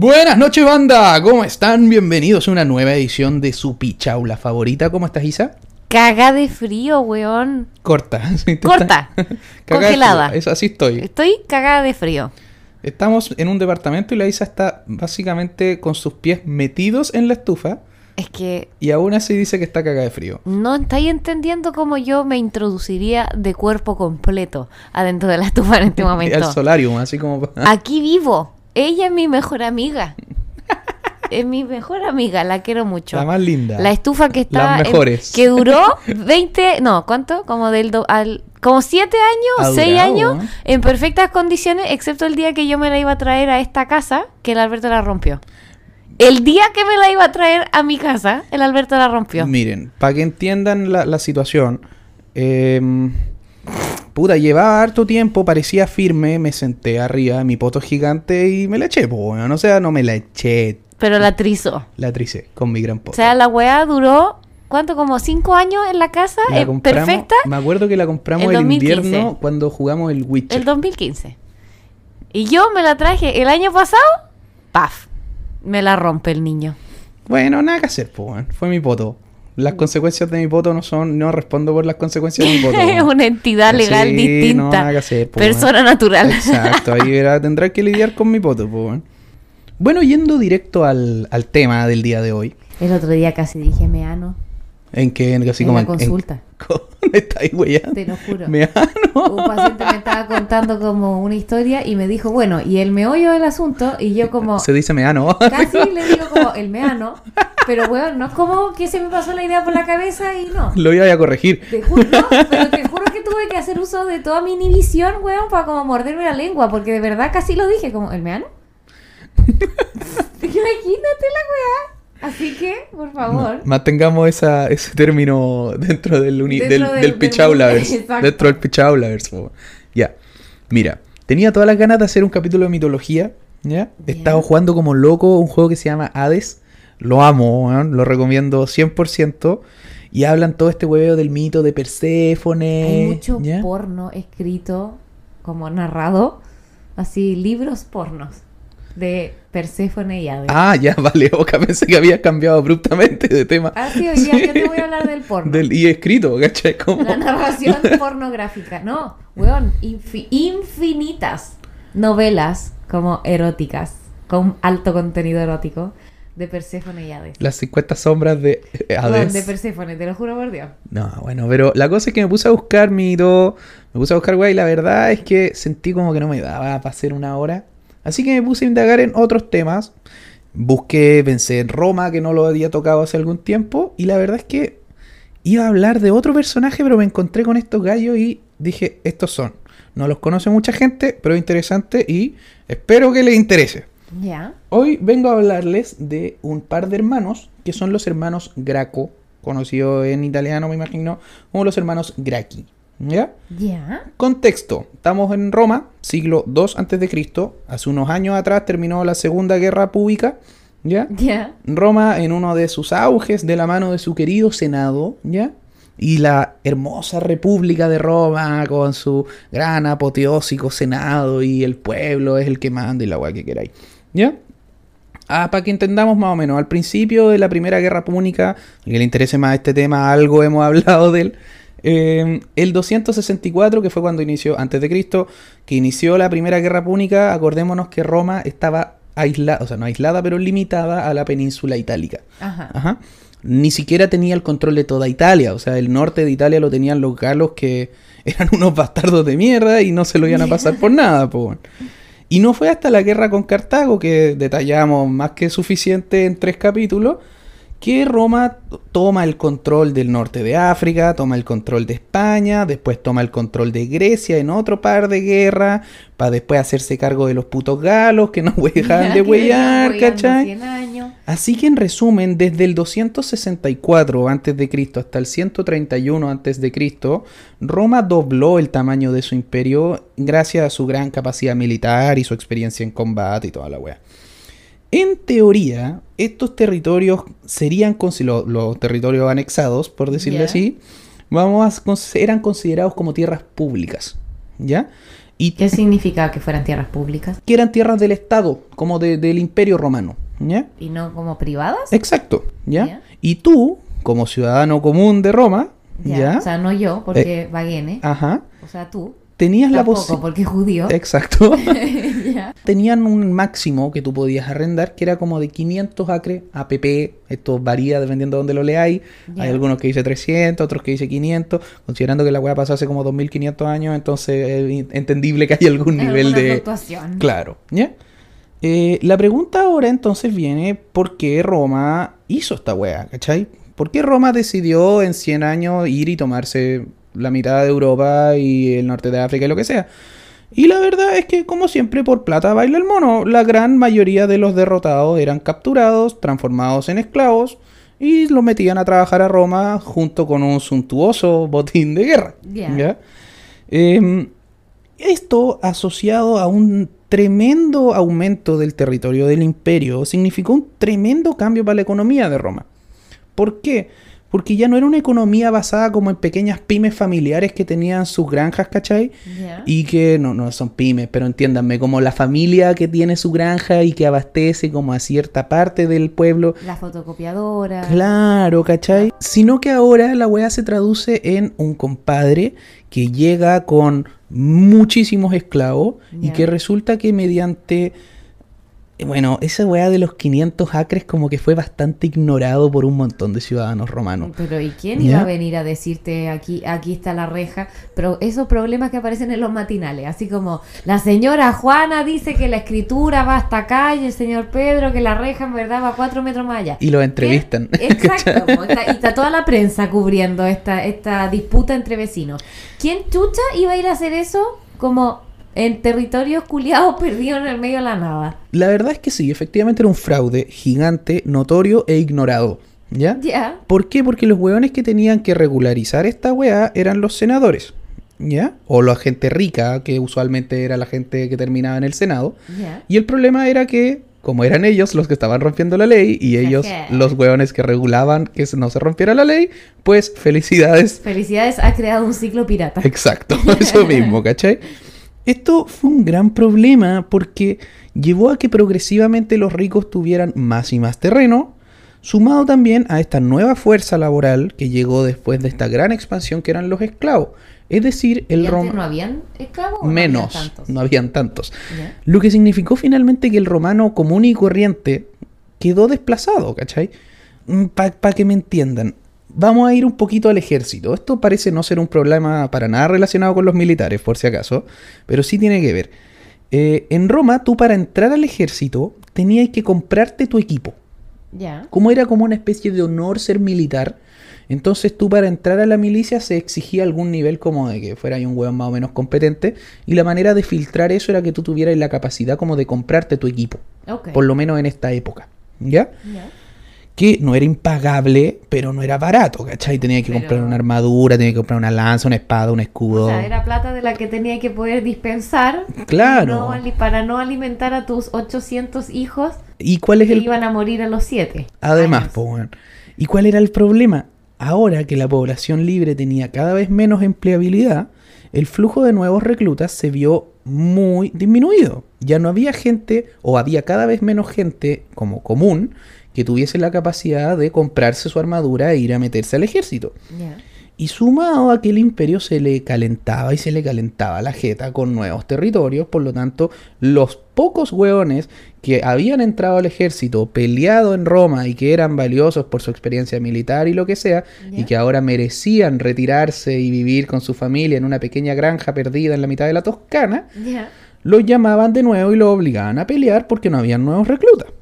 Buenas noches, banda. ¿Cómo están? Bienvenidos a una nueva edición de su pichaula favorita. ¿Cómo estás, Isa? Caga de frío, weón. Corta. Corta. Congelada. frío. Es así estoy. Estoy cagada de frío. Estamos en un departamento y la Isa está básicamente con sus pies metidos en la estufa Es que y aún así dice que está cagada de frío. no estáis entendiendo cómo yo me introduciría de cuerpo completo adentro de la estufa en este Al momento. solarium, así como... Aquí vivo. Ella es mi mejor amiga. Es mi mejor amiga, la quiero mucho. La más linda. La estufa que está Las en- mejores. que duró 20, no, ¿cuánto? Como del do- al como 7 Ha años, 6 durado, años ¿eh? en perfectas condiciones, excepto el día que yo me la iba a traer a esta casa, que el Alberto la rompió. El día que me la iba a traer a mi casa, el Alberto la rompió. Miren, para que entiendan la, la situación, eh, puta, llevaba harto tiempo, parecía firme, me senté arriba, mi poto gigante y me la eché, pues, bueno, o sea, no me la eché, Pero la trizó. la tricé con mi gran O poto. sea, la weá duró, ¿cuánto? Como 5 años en la casa, La eh, perfecta, Me acuerdo que la compramos el el, 2015. invierno cuando jugamos el Witcher. el 2015. Y yo me la traje el año pasado, paf, me la rompe el niño. Bueno, nada que hacer, pues, fue mi poto. Las consecuencias de mi poto no son, no respondo por las consecuencias de mi poto. es una entidad legal Sí, no, distinta. nada que hacer, persona natural. Exacto, ahí verá, tendrá que lidiar con mi pues, bueno. Bueno, yendo directo al, al tema del día de hoy, El otro día casi dije meano. En que en- así En como la en- consulta. en- ¿Me estáis weyando? Te lo juro. Me Un paciente me estaba contando como una historia y me dijo, bueno, y el meollo del asunto, y yo como Se dice meano. casi le digo como el meano, pero bueno, no es como que se me pasó la idea por la cabeza y no. Lo iba a corregir. Te juro, pero te juro que tuve que hacer uso de toda mi inhibición, weón, para como morderme la lengua, porque de verdad casi lo dije, como, ¿el meano? Imagínate la weá. Así que, por favor. Mantengamos esa, ese término dentro del, uni- Dentro del, del- del. Dentro del Pichaulaverse. Ya. Mira, tenía todas las ganas de hacer un capítulo de mitología. ¿Ya? He estado jugando como loco un juego que se llama Hades. Lo amo, lo recomiendo 100%. Y hablan todo este hueveo del mito de Perséfone. Hay mucho ¿ya? porno escrito, como narrado, así, libros pornos de Perséfone y Hades. Ah, ya, vale, Oca, pensé que había cambiado abruptamente de tema. Ah, sí, hoy día yo te voy a hablar del porno. Del, y escrito, ¿cachai? Como... La narración pornográfica. No, weón, infi- infinitas novelas como eróticas, con alto contenido erótico, de Perséfone y Hades. Las 50 sombras de eh, Hades. de Perséfone, te lo juro por Dios. No, bueno, pero la cosa es que me puse a buscar mito, me puse a buscar güey, y la verdad es que sentí como que no me daba para hacer una hora. Así que me puse a indagar en otros temas. Busqué, pensé en Roma, que no lo había tocado hace algún tiempo, y la verdad es que iba a hablar de otro personaje, pero me encontré con estos gallos y dije, estos son. No los conoce mucha gente, pero es interesante y espero que les interese. Hoy vengo a hablarles de un par de hermanos que son los hermanos Graco, conocido en italiano, me imagino, como los hermanos Gracchi. ¿Ya? Ya. Contexto: estamos en Roma, siglo II a.C. Hace unos años atrás terminó la Segunda Guerra Pública. ¿Ya? Ya. Roma en uno de sus auges de la mano de su querido Senado, ¿ya? Y la hermosa República de Roma con su gran apoteósico Senado y el pueblo es el que manda y la weá que queráis, ¿ya? Ah, para que entendamos más o menos, al principio de la Primera Guerra Púnica, al que le interese más este tema, algo hemos hablado de él. Eh, el 264, que fue cuando inició, antes de Cristo, que inició la Primera Guerra Púnica, acordémonos que Roma estaba aislada, o sea, no aislada, pero limitada a la península itálica. Ajá. Ajá. Ni siquiera tenía el control de toda Italia, o sea, el norte de Italia lo tenían los galos que eran unos bastardos de mierda y no se lo iban a pasar por nada, po. Y no fue hasta la guerra con Cartago, que detallamos más que suficiente en tres capítulos, que Roma toma el control del norte de África, toma el control de España, después toma el control de Grecia en otro par de guerras, para después hacerse cargo de los putos galos que no dejaban de huellar, ¿cachai? 100 años. Así que en resumen, desde el 264 a.C. hasta el 131 a.C., Roma dobló el tamaño de su imperio gracias a su gran capacidad militar y su experiencia en combate y toda la wea. En teoría, estos territorios serían los, territorios anexados, por decirlo así, vamos a eran considerados como tierras públicas, ¿ya? Y ¿Qué significaba que fueran tierras públicas que eran tierras del Estado, como de- del Imperio Romano. ¿Ya? y no como privadas? Exacto, ¿ya? Y tú, como ciudadano común de Roma, ¿ya? O sea, no yo, porque Baguene. Ajá. O sea, tú. Tenías la Tampoco, posibilidad. porque es judío. Exacto. Tenían un máximo que tú podías arrendar que era como de 500 acres APP. Esto varía dependiendo de dónde lo leáis. Hay algunos que dice 300, otros que dice 500. Considerando que la weá pasó hace como 2500 años, entonces es entendible que hay algún nivel Alguna de. fluctuación. Claro, ¿ya? Eh, la pregunta ahora entonces viene: ¿por qué Roma hizo esta weá? ¿Cachai? ¿Por qué Roma decidió en 100 años ir y tomarse la mitad de Europa y el norte de África y lo que sea? Y la verdad es que, como siempre, por plata baila el mono. La gran mayoría de los derrotados eran capturados, transformados en esclavos y los metían a trabajar a Roma junto con un suntuoso botín de guerra. Ya. ¿ya? Em, esto, asociado a un tremendo aumento del territorio del imperio, significó un tremendo cambio para la economía de Roma. ¿Por qué? Porque ya no era una economía basada como en pequeñas pymes familiares que tenían sus granjas, ¿cachai? Y que no, no son pymes, pero entiéndanme, como la familia que tiene su granja y que abastece como a cierta parte del pueblo. La fotocopiadora. Claro, ¿cachai? Sino que ahora la weá se traduce en un compadre que llega con muchísimos esclavos y que resulta que mediante... Bueno, esa weá de los 500 acres como que fue bastante ignorado por un montón de ciudadanos romanos. Pero ¿y quién ¿Ya? iba a venir a decirte aquí, aquí está la reja? Pero esos problemas que aparecen en los matinales, así como la señora Juana dice que la escritura va hasta acá y el señor Pedro que la reja en verdad va cuatro metros más allá. Y lo entrevistan. Exacto, está- y está toda la prensa cubriendo esta, esta disputa entre vecinos. ¿Quién chucha iba a ir a hacer eso como en territorios culiados perdidos en el medio de la nada? La verdad es que sí, efectivamente era un fraude gigante, notorio e ignorado. ¿Ya? Ya. ¿Por qué? Porque los hueones que tenían que regularizar esta weá eran los senadores. ¿Ya? O la gente rica, que usualmente era la gente que terminaba en el Senado. Ya. Y el problema era que, como eran ellos los que estaban rompiendo la ley, y ellos los hueones que regulaban que no se rompiera la ley, pues felicidades. Felicidades, ha creado un ciclo pirata. Exacto, eso mismo, ¿cachai? Esto fue un gran problema porque llevó a que progresivamente los ricos tuvieran más y más terreno, sumado también a esta nueva fuerza laboral que llegó después de esta gran expansión que eran los esclavos. Es decir, ¿Y el romano... no habían esclavos? o no menos, habían tantos? no habían tantos. Lo que significó finalmente que el romano común y corriente quedó desplazado, ¿cachai? Para que me entiendan, vamos a ir un poquito al ejército. Esto parece no ser un problema para nada relacionado con los militares, por si acaso, pero sí tiene que ver. Eh, en Roma, tú para entrar al ejército tenías que comprarte tu equipo. Ya. Como era como una especie de honor ser militar, entonces tú para entrar a la milicia se exigía algún nivel como de que fuera un hueón más o menos competente, y la manera de filtrar eso era que tú tuvieras la capacidad como de comprarte tu equipo, Ok. por lo menos en esta época, ¿ya? Ya. Que no era impagable, pero no era barato, ¿cachai? Tenía que Pero- comprar una armadura, tenía que comprar una lanza, una espada, un escudo. O sea, era plata de la que tenía que poder dispensar. Claro. no para no alimentar a tus 800 hijos ¿Y cuál es que el iban a morir a los 7. Además, po. ¿Y cuál era el problema? Ahora que la población libre tenía cada vez menos empleabilidad, el flujo de nuevos reclutas se vio muy disminuido. Ya no había gente, o había cada vez menos gente como común, que tuviese la capacidad de comprarse su armadura e ir a meterse al ejército. Y sumado a que el imperio se le calentaba y se le calentaba la jeta con nuevos territorios, por lo tanto, los pocos hueones que habían entrado al ejército, peleado en Roma y que eran valiosos por su experiencia militar y lo que sea, y que ahora merecían retirarse y vivir con su familia en una pequeña granja perdida en la mitad de la Toscana, los llamaban de nuevo y los obligaban a pelear porque no habían nuevos reclutas.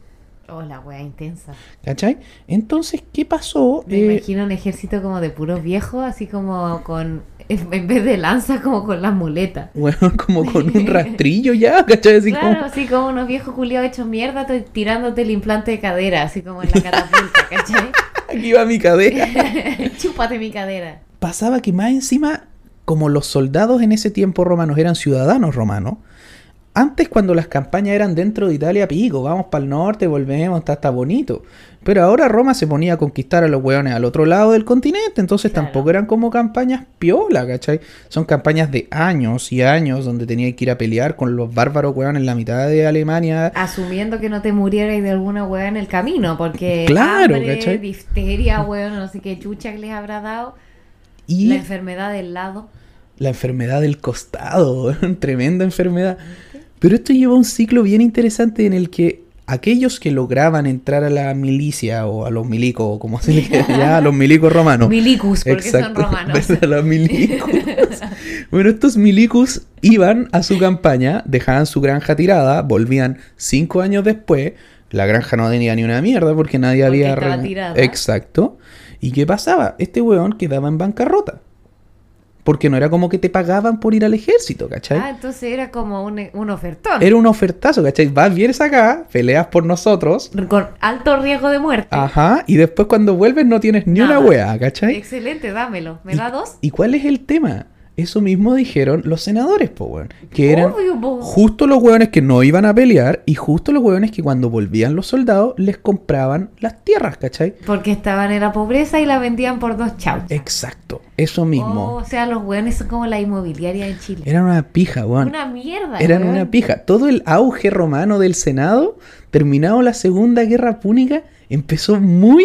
Oh, la wea intensa. ¿Cachai? Entonces, ¿qué pasó? Me Eh, imagino un ejército como de puros viejos, así como con. En vez de lanza, como con las muletas. bueno, como con un rastrillo ya, ¿cachai? Así como- claro, así como unos viejos culiados hechos mierda tirándote el implante de cadera, así como en la catapulta, ¿cachai? Aquí va mi cadera. Chúpate mi cadera. Pasaba que más encima, como los soldados en ese tiempo romanos eran ciudadanos romanos, antes cuando las campañas eran dentro de Italia, pico, vamos para el norte, volvemos, está, está bonito. Pero ahora Roma se ponía a conquistar a los hueones al otro lado del continente, entonces Claro. tampoco eran como campañas piola, ¿cachai? Son campañas de años y años donde tenía que ir a pelear con los bárbaros hueones en la mitad de Alemania. Asumiendo que no te murieras de alguna hueá en el camino, porque Claro, hambre, ¿cachai? difteria, hueón, no sé qué chucha que les habrá dado, Y la enfermedad del lado. la enfermedad del costado, tremenda enfermedad. Pero esto lleva un ciclo bien interesante en el que aquellos que lograban entrar a la milicia o a los milicos, o como se le llama, a los milicos romanos. Milicus, porque son Exacto, romanos. a los milicos. bueno, estos milicus iban a su campaña, dejaban su granja tirada, volvían cinco años después. La granja no tenía ni una mierda porque nadie Porque había... estaba re- tirada. Exacto. ¿Y qué pasaba? Este weón quedaba en bancarrota. Porque no era como que te pagaban por ir al ejército, ¿cachai? Ah, entonces era como un, un ofertón. Era un ofertazo, ¿cachai? Vas, vienes acá, peleas por nosotros. Con alto riesgo de muerte. Ajá, y después cuando vuelves no tienes ni Nada. una wea, ¿cachai? Excelente, dámelo. ¿Me ¿Y- da dos? ¿Y cuál es el tema? Eso mismo dijeron los senadores, po, weón. Que eran Obvio, po. justo los weones que no iban a pelear y justo los weones que cuando volvían los soldados les compraban las tierras, ¿cachai? Porque estaban en la pobreza y la vendían por dos chavos. Exacto, eso mismo. o sea, los hueones son como la inmobiliaria en Chile. Eran una pija, weón. Una mierda. Eran weón. una pija. Todo el auge romano del Senado, terminado la Segunda Guerra Púnica, empezó muy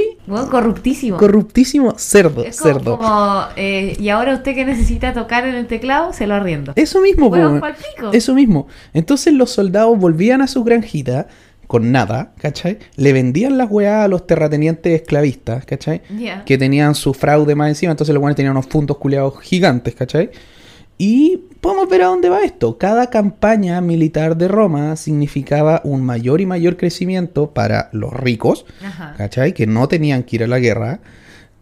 corruptísimo. corruptísimo. Cerdo, es como, cerdo. como, eh, y ahora usted que necesita tocar en el teclado, se lo arriendo. Eso mismo, pa'l pico. Eso mismo. Entonces los soldados volvían a su granjita con nada, ¿cachai? Le vendían las weas a los terratenientes esclavistas, ¿cachai? Que tenían su fraude más encima, entonces los weones tenían unos puntos culeados gigantes, ¿cachai? Y podemos ver a dónde va esto. Cada campaña militar de Roma significaba un mayor y mayor crecimiento para los ricos, Ajá. ¿cachai? Que no tenían que ir a la guerra,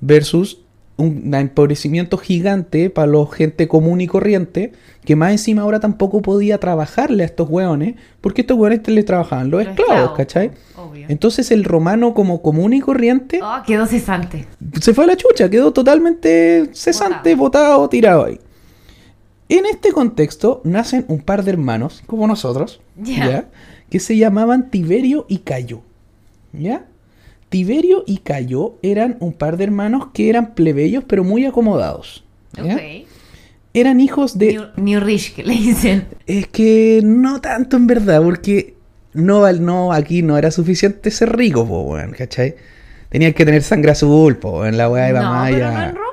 versus un empobrecimiento gigante para la gente común y corriente, que más encima ahora tampoco podía trabajarle a estos hueones, porque estos hueones les trabajaban los, Los esclavos, esclavos, ¿cachai? Obvio. Entonces el romano como común y corriente Oh, quedó cesante. se fue a la chucha, quedó totalmente cesante, botado, tirado ahí. En este contexto nacen un par de hermanos, como nosotros, Ya. ¿ya? que se llamaban Tiberio y Cayo. ¿Ya? Tiberio y Cayo eran un par de hermanos que eran plebeyos pero muy acomodados. ¿ya? Ok. Eran hijos de... New, New Rich, que le dicen. Es que no tanto en verdad, porque no, no aquí no era suficiente ser rico, po, ¿cachai? Tenían que tener sangre azul, po, en la weá iba no, más pero allá. no en Roma. po.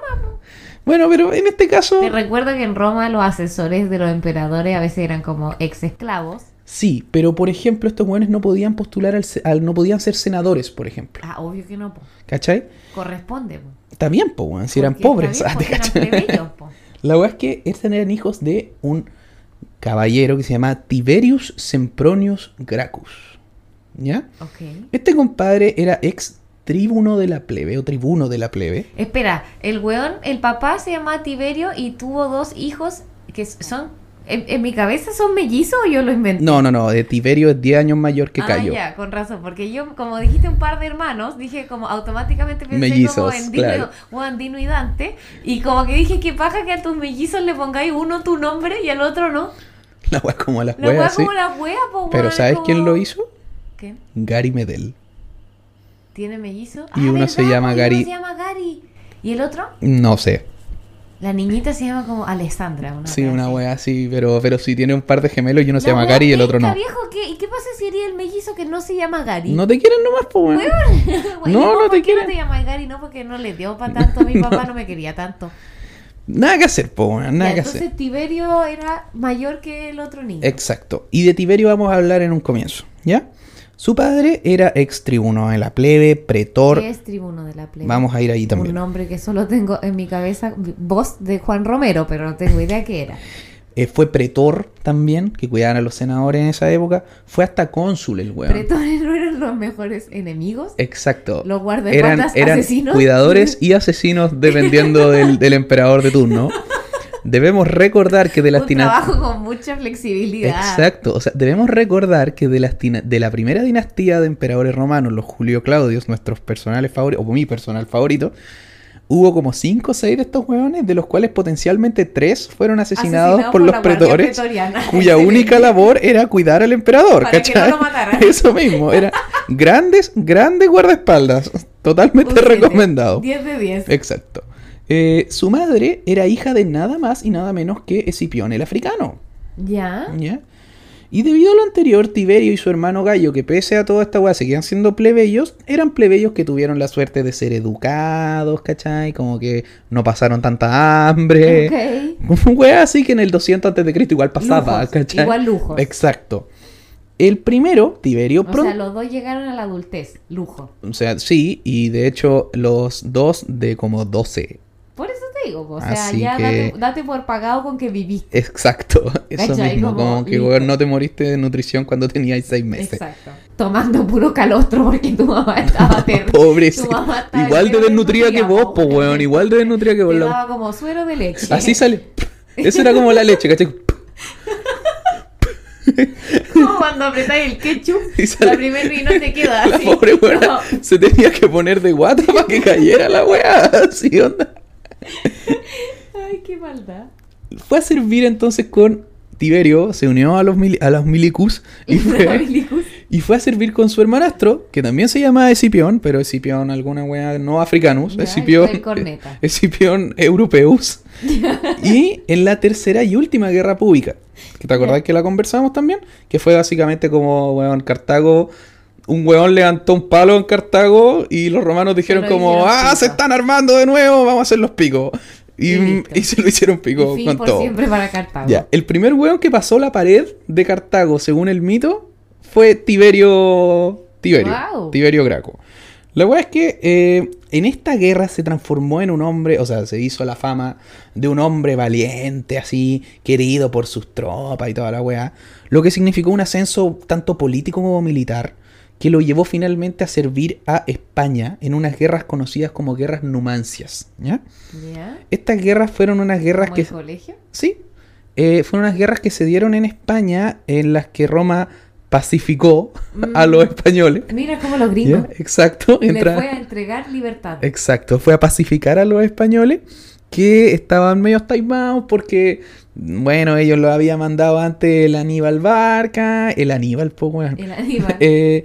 Bueno, pero en este caso, Te recuerdo que en Roma los asesores de los emperadores a veces eran como ex esclavos. sí, pero por ejemplo, estos weones no podían postular al, no podían ser senadores, por ejemplo. Ah, obvio que no, po. ¿Cachai? corresponde. po. Está bien, po, weón, si eran Porque pobres. bien, po. La weá es que estos eran hijos de un caballero que se llama Tiberius Sempronius Gracchus. ¿Ya? Ok. Este compadre era ex tribuno de la plebe o tribuno de la plebe. Espera, el weón, el papá se llama Tiberio y tuvo dos hijos que son. En, en mi cabeza son mellizos o yo lo inventé. No, no, no, de Tiberio es 10 años mayor que ah, Cayo. ya, con razón, porque yo, como dijiste un par de hermanos, dije como automáticamente pensé Mellizos, como en Dino, claro. y Dante, y como que dije que paja que a tus mellizos le pongáis uno tu nombre y al otro no. La weá como las La weas, sí. como la wea, po, Pero ¿sabes como- quién lo hizo? ¿Quién? Gary Medel. ¿Tiene mellizo? Y uno se llama po, y Gary- Uno se llama Gary. ¿Y el otro? No sé. La niñita se llama como Alessandra. Una Sí, una wea así, pero, pero sí tiene un par de gemelos y uno se La llama Gary y el otro no. viejo, ¿qué? ¿Y qué pasa si sería el mellizo que no se llama Gary? No te quieren nomás, weón. Güey, No, ¿y vos no te quieren. no te llamas Gary? No, porque no le dio para tanto. Mi papá no me quería tanto. Nada que hacer, po, nada Ya, que entonces hacer. Tiberio era mayor que el otro niño. Exacto. Y de Tiberio vamos a hablar en un comienzo, ¿ya? Su padre era ex tribuno de la plebe, pretor. ¿Qué es tribuno de la plebe? Vamos a ir ahí Un también. nombre que solo tengo en mi cabeza, voz de Juan Romero, pero no tengo idea qué era. Eh, fue pretor también, que cuidaban a los senadores en esa época. Fue hasta cónsul el weón. ¿Pretores no eran los mejores enemigos? Exacto. Los guardaespaldas eran, eran asesinos. cuidadores y asesinos dependiendo del, del emperador de turno. Debemos recordar que de las tina- trabajo con mucha flexibilidad. Exacto, o sea, debemos recordar que de, las de la primera dinastía de emperadores romanos, los Julio Claudios, nuestros personales favoritos, o mi personal favorito, hubo como 5 o 6 de estos hueones, de los cuales potencialmente 3 fueron asesinados Asesinado por, los pretores, cuya única labor era cuidar al emperador, Para que no lo mataran. Eso mismo, era grandes, grandes guardaespaldas, totalmente siete. recomendado. 10 de 10. Exacto. Eh, su madre era hija de nada más y nada menos que Escipión el africano. ¿Ya? ¿ya? Y debido a lo anterior, Tiberio y su hermano Gallo, que pese a toda esta weá seguían siendo plebeyos, eran plebeyos que tuvieron la suerte de ser educados, ¿cachai? Como que no pasaron tanta hambre. Ok. Como weá así que en el 200 antes de Cristo igual pasaba, Lujos, ¿cachai? igual lujos. Exacto. El primero, Tiberio O sea, los dos llegaron a la adultez. Lujo. O sea, sí, y de hecho los dos de como 12. Por eso te digo, o sea, Así ya que- date, date por pagado con que viviste. Exacto, eso ¿Cachai? mismo, Como, como que weón, no te moriste de nutrición cuando tenías seis meses. Exacto. Tomando puro calostro porque tu mamá estaba terrible. Estaba Igual de desnutrida que vos, po, weón. weón. Igual de desnutrida que vos. Te daba como suero de leche. Así sale. Eso era como la leche, ¿cachai? Como cuando apretáis el ketchup, sale- la primer y no te queda La así. pobre No. se tenía que poner de guata para que cayera la weá. Así onda. Ay, qué maldad. Fue a servir entonces con Tiberio, se unió a los, mili- a los milicus y fue, y fue a servir con su hermanastro, que también se llama Escipión, pero Escipión alguna weá no africanus, Ya, Escipión. Escipión europeus. y en la tercera y última guerra pública, que te acordás Ya. que la conversamos también, que fue básicamente como, weón, Cartago, un weón levantó un palo en Cartago y los romanos dijeron lo como, ah, se pico". están armando de nuevo, vamos a hacer los picos. Y, y se lo hicieron pico Y fin con por todo. siempre para Cartago. Ya, el primer weón que pasó la pared de Cartago, según el mito, fue Tiberio. Tiberio. Tiberio Graco. La weá es que eh, en esta guerra se transformó en un hombre, o sea, se hizo la fama de un hombre valiente, así, querido por sus tropas y toda la weá. Lo que significó un ascenso tanto político como militar, que lo llevó finalmente a servir a España en unas guerras conocidas como guerras numancias. ¿ya? Estas guerras fueron unas guerras ¿Como que. el colegio? Sí. Eh, fueron unas guerras que se dieron en España en las que Roma pacificó a Mm. los españoles. Mira cómo los ¿Ya? gringos Exacto. le entra- fue a entregar libertad. Exacto. Fue a pacificar a los españoles que estaban medio taimados porque, bueno, ellos lo había mandado antes el Aníbal Barca, el Aníbal, pues. El Aníbal. Eh,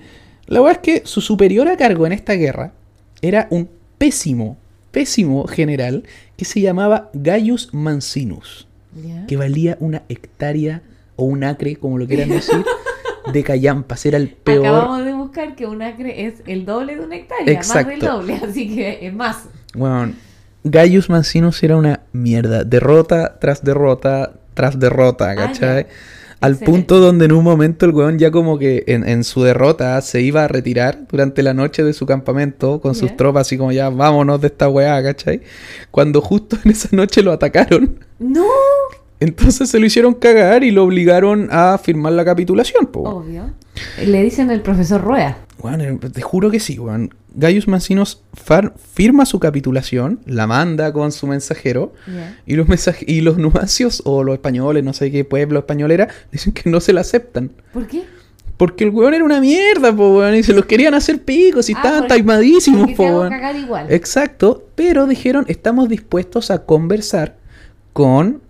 la verdad es que su superior a cargo en esta guerra era un pésimo, pésimo general que se llamaba Gaius Mancinus que valía una hectárea o un acre, como lo quieran decir, de callampas. Era el peor. Acabamos de buscar que un acre es el doble de una hectárea, más del Exacto. doble, así que es más. Bueno, Gaius Mancinus era una mierda. Derrota tras derrota tras derrota, ¿cachai? ya. Al Excelente. punto donde en un momento el weón ya como que en, en su derrota se iba a retirar durante la noche de su campamento con sus tropas, así como ya vámonos de esta weá, ¿cachai? Cuando justo en esa noche lo atacaron. ¡No! Entonces se lo hicieron cagar y lo obligaron a firmar la capitulación, po. Obvio. Le dicen el profesor Rueda. Eh, te juro que sí, weón. Gaius Mancinus far- firma su capitulación, la manda con su mensajero, y los mensaje y los numancios, o los españoles, no sé qué pueblo español era, dicen que no se la aceptan. ¿Por qué? Porque el weón era una mierda, po, weón, y se los querían hacer picos, y Ah, estaban taimadísimos, po, weón. cagar igual. Exacto, pero dijeron, estamos dispuestos a conversar con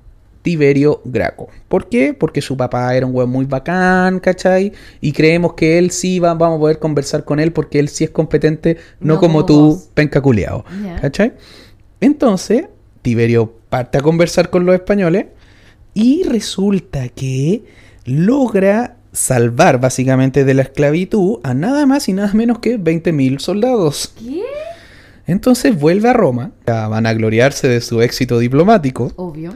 Tiberio Graco. ¿Por qué? Porque su papá era un weón muy bacán, ¿cachai? Y creemos que él sí va, vamos a poder conversar con él porque él sí es competente, no, No como, como tú, vos. penca culiao, Ya. ¿cachai? Entonces, Tiberio parte a conversar con los españoles y resulta que logra salvar básicamente de la esclavitud a nada más y nada menos que 20.000 soldados. ¿Qué? Entonces vuelve a Roma, a vanagloriarse de su éxito diplomático, Obvio.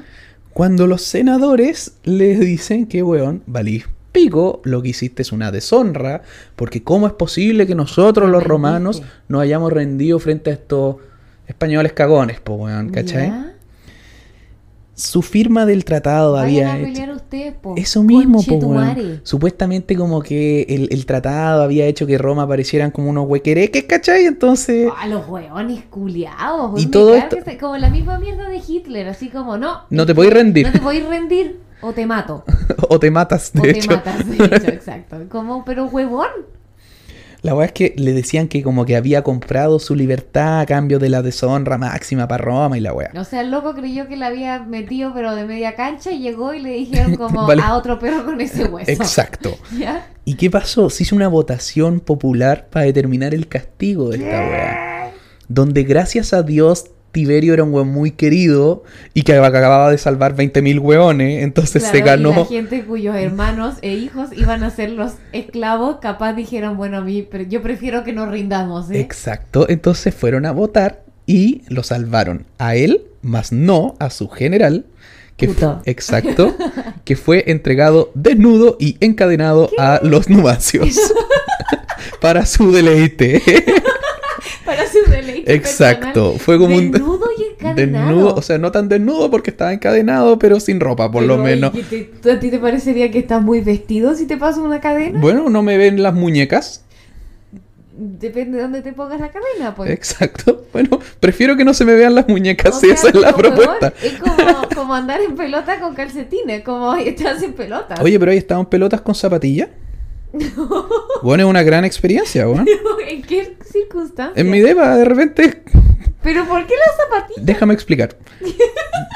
Cuando los senadores le dicen que, weón, valís pico, lo que hiciste es una deshonra, porque ¿cómo es posible que nosotros los romanos nos hayamos rendido frente a estos españoles cagones, po, weón, ¿cachai? ¿Ya? Su firma del tratado Vayan había a hecho... ustedes, po. Eso mismo, po, weón. Supuestamente como que el, el tratado había hecho que Roma parecieran como unos huequereques, ¿cachai? Entonces... A los hueones culiados. Y todo esto- Como la misma mierda de Hitler, así como, no. No te podéis rendir. No te podéis rendir o te mato. o te matas, de o hecho. te matas, de hecho, exacto. Como, pero huevón. La weá es que le decían que como que había comprado su libertad a cambio de la deshonra máxima para Roma y la weá. O sea, el loco creyó que la había metido pero de media cancha y llegó y le dijeron como Vale. a otro perro con ese hueso. Exacto. ¿Ya? ¿Y qué pasó? Se hizo una votación popular para determinar el castigo de esta weá. Donde gracias a Dios Tiberio era un weón muy querido y que acababa de salvar 20.000 weones, entonces se Claro, y ganó... la gente cuyos hermanos e hijos iban a ser los esclavos, capaz dijeron, bueno, a mí, pero yo prefiero que nos rindamos, ¿eh? Exacto, entonces fueron a votar y lo salvaron a él, más no a su general, que fu- Puto. exacto, que fue entregado desnudo y encadenado a los nubacios para su deleite. Para su deleite Exacto, personal. fue como un Desnudo y encadenado. desnudo, o sea, no tan desnudo porque estaba encadenado, pero sin ropa por lo Pero, menos. oye, ¿te- tú- ¿A ti te parecería que estás muy vestido si te paso una cadena? Bueno, no me ven las muñecas. Depende de dónde te pongas la cadena, pues. Exacto. Bueno, prefiero que no se me vean las muñecas O si sea, esa es la propuesta. es como, como andar en pelota con calcetines, como estás en pelota. Oye, pero ahí estaban pelotas con Bueno, es una gran experiencia, weón. ¿En qué circunstancias? En mi depa, de repente, ¿Pero por qué las zapatillas? déjame explicar.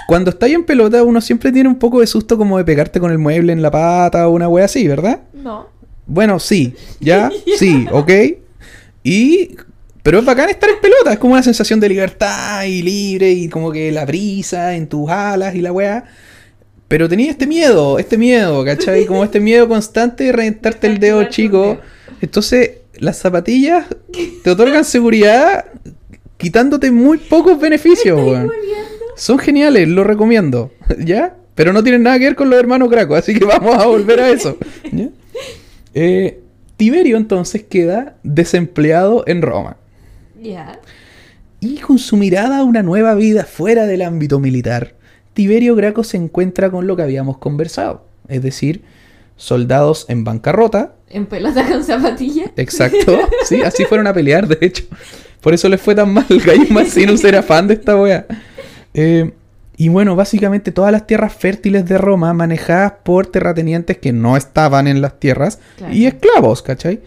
Cuando estáis en pelota, uno siempre tiene un poco de susto como de pegarte con el mueble en la pata o una wea así, ¿verdad? No. Bueno, sí, ya, sí, ok. Y. Pero es bacán estar en pelota, es como una sensación de libertad y libre y como que la brisa en tus alas y la weá. Pero tenía este miedo, este miedo, ¿cachai? Como este miedo constante de reventarte el dedo chico. Entonces, las zapatillas te otorgan seguridad quitándote muy pocos beneficios, weón. Son geniales, lo recomiendo, ¿ya? Pero no tienen nada que ver con los hermanos Graco, así que vamos a volver a eso. ¿ya? Eh, Tiberio entonces queda desempleado en Roma Ya. y con su mirada a una nueva vida fuera del ámbito militar, Tiberio Graco se encuentra con lo que habíamos conversado, es decir, soldados en bancarrota, En pelota con zapatillas. exacto, sí, así fueron a pelear, de hecho, por eso les fue tan mal, Gaius Macinus era fan de esta wea. Eh, y bueno, básicamente todas las tierras fértiles de Roma manejadas por terratenientes que no estaban en las tierras Claro. y esclavos, ¿cachai?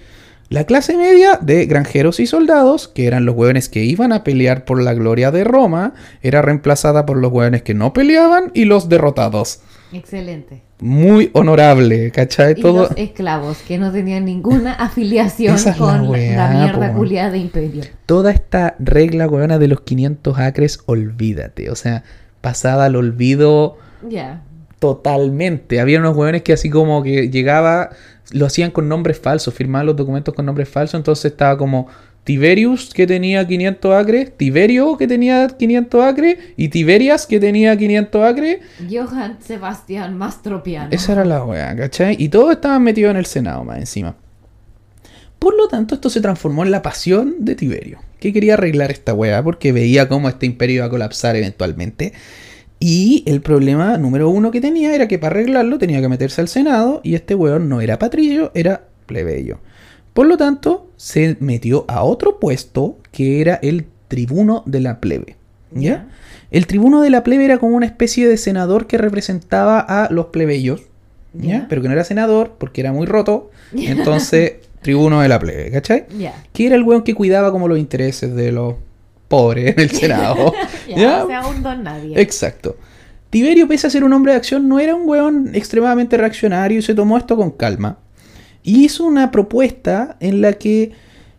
La clase media de granjeros y soldados, que eran los hueones que iban a pelear por la gloria de Roma, era reemplazada por los hueones que no peleaban y los derrotados. Excelente. Muy honorable, ¿cachai? Y Todo... los esclavos, que no tenían ninguna afiliación es con la, weá, mierda culiada de imperio. Toda esta regla, huevona, de los 500 acres, olvídate. O sea, pasada al olvido Ya. totalmente. Había unos hueones que así como que llegaba, lo hacían con nombres falsos, firmaban los documentos con nombres falsos, entonces estaba como Tiberius que tenía 500 acres, Tiberio que tenía 500 acres y Tiberias que tenía 500 acres. Johann Sebastián Mastropiano. Esa era la wea, ¿cachai? Y todos estaban metidos en el Senado más encima. Por lo tanto, esto se transformó en la pasión de Tiberio, que quería arreglar esta wea porque veía cómo este imperio iba a colapsar eventualmente. Y el problema número uno que tenía era que para arreglarlo tenía que meterse al Senado y este weón no era patrillo, era plebeyo. Por lo tanto, se metió a otro puesto que era el tribuno de la plebe. ¿Ya? El tribuno de la plebe era como una especie de senador que representaba a los plebeyos, ¿ya? Pero que no era senador porque era muy roto. Entonces, tribuno de la plebe, ¿cachai? Que era el weón que cuidaba como los intereses de los pobres en el Senado. Ya, ¿Ya? O sea, un don nadie. Exacto. Tiberio, pese a ser un hombre de acción, no era un weón extremadamente reaccionario y se tomó esto con calma. Y hizo una propuesta en la que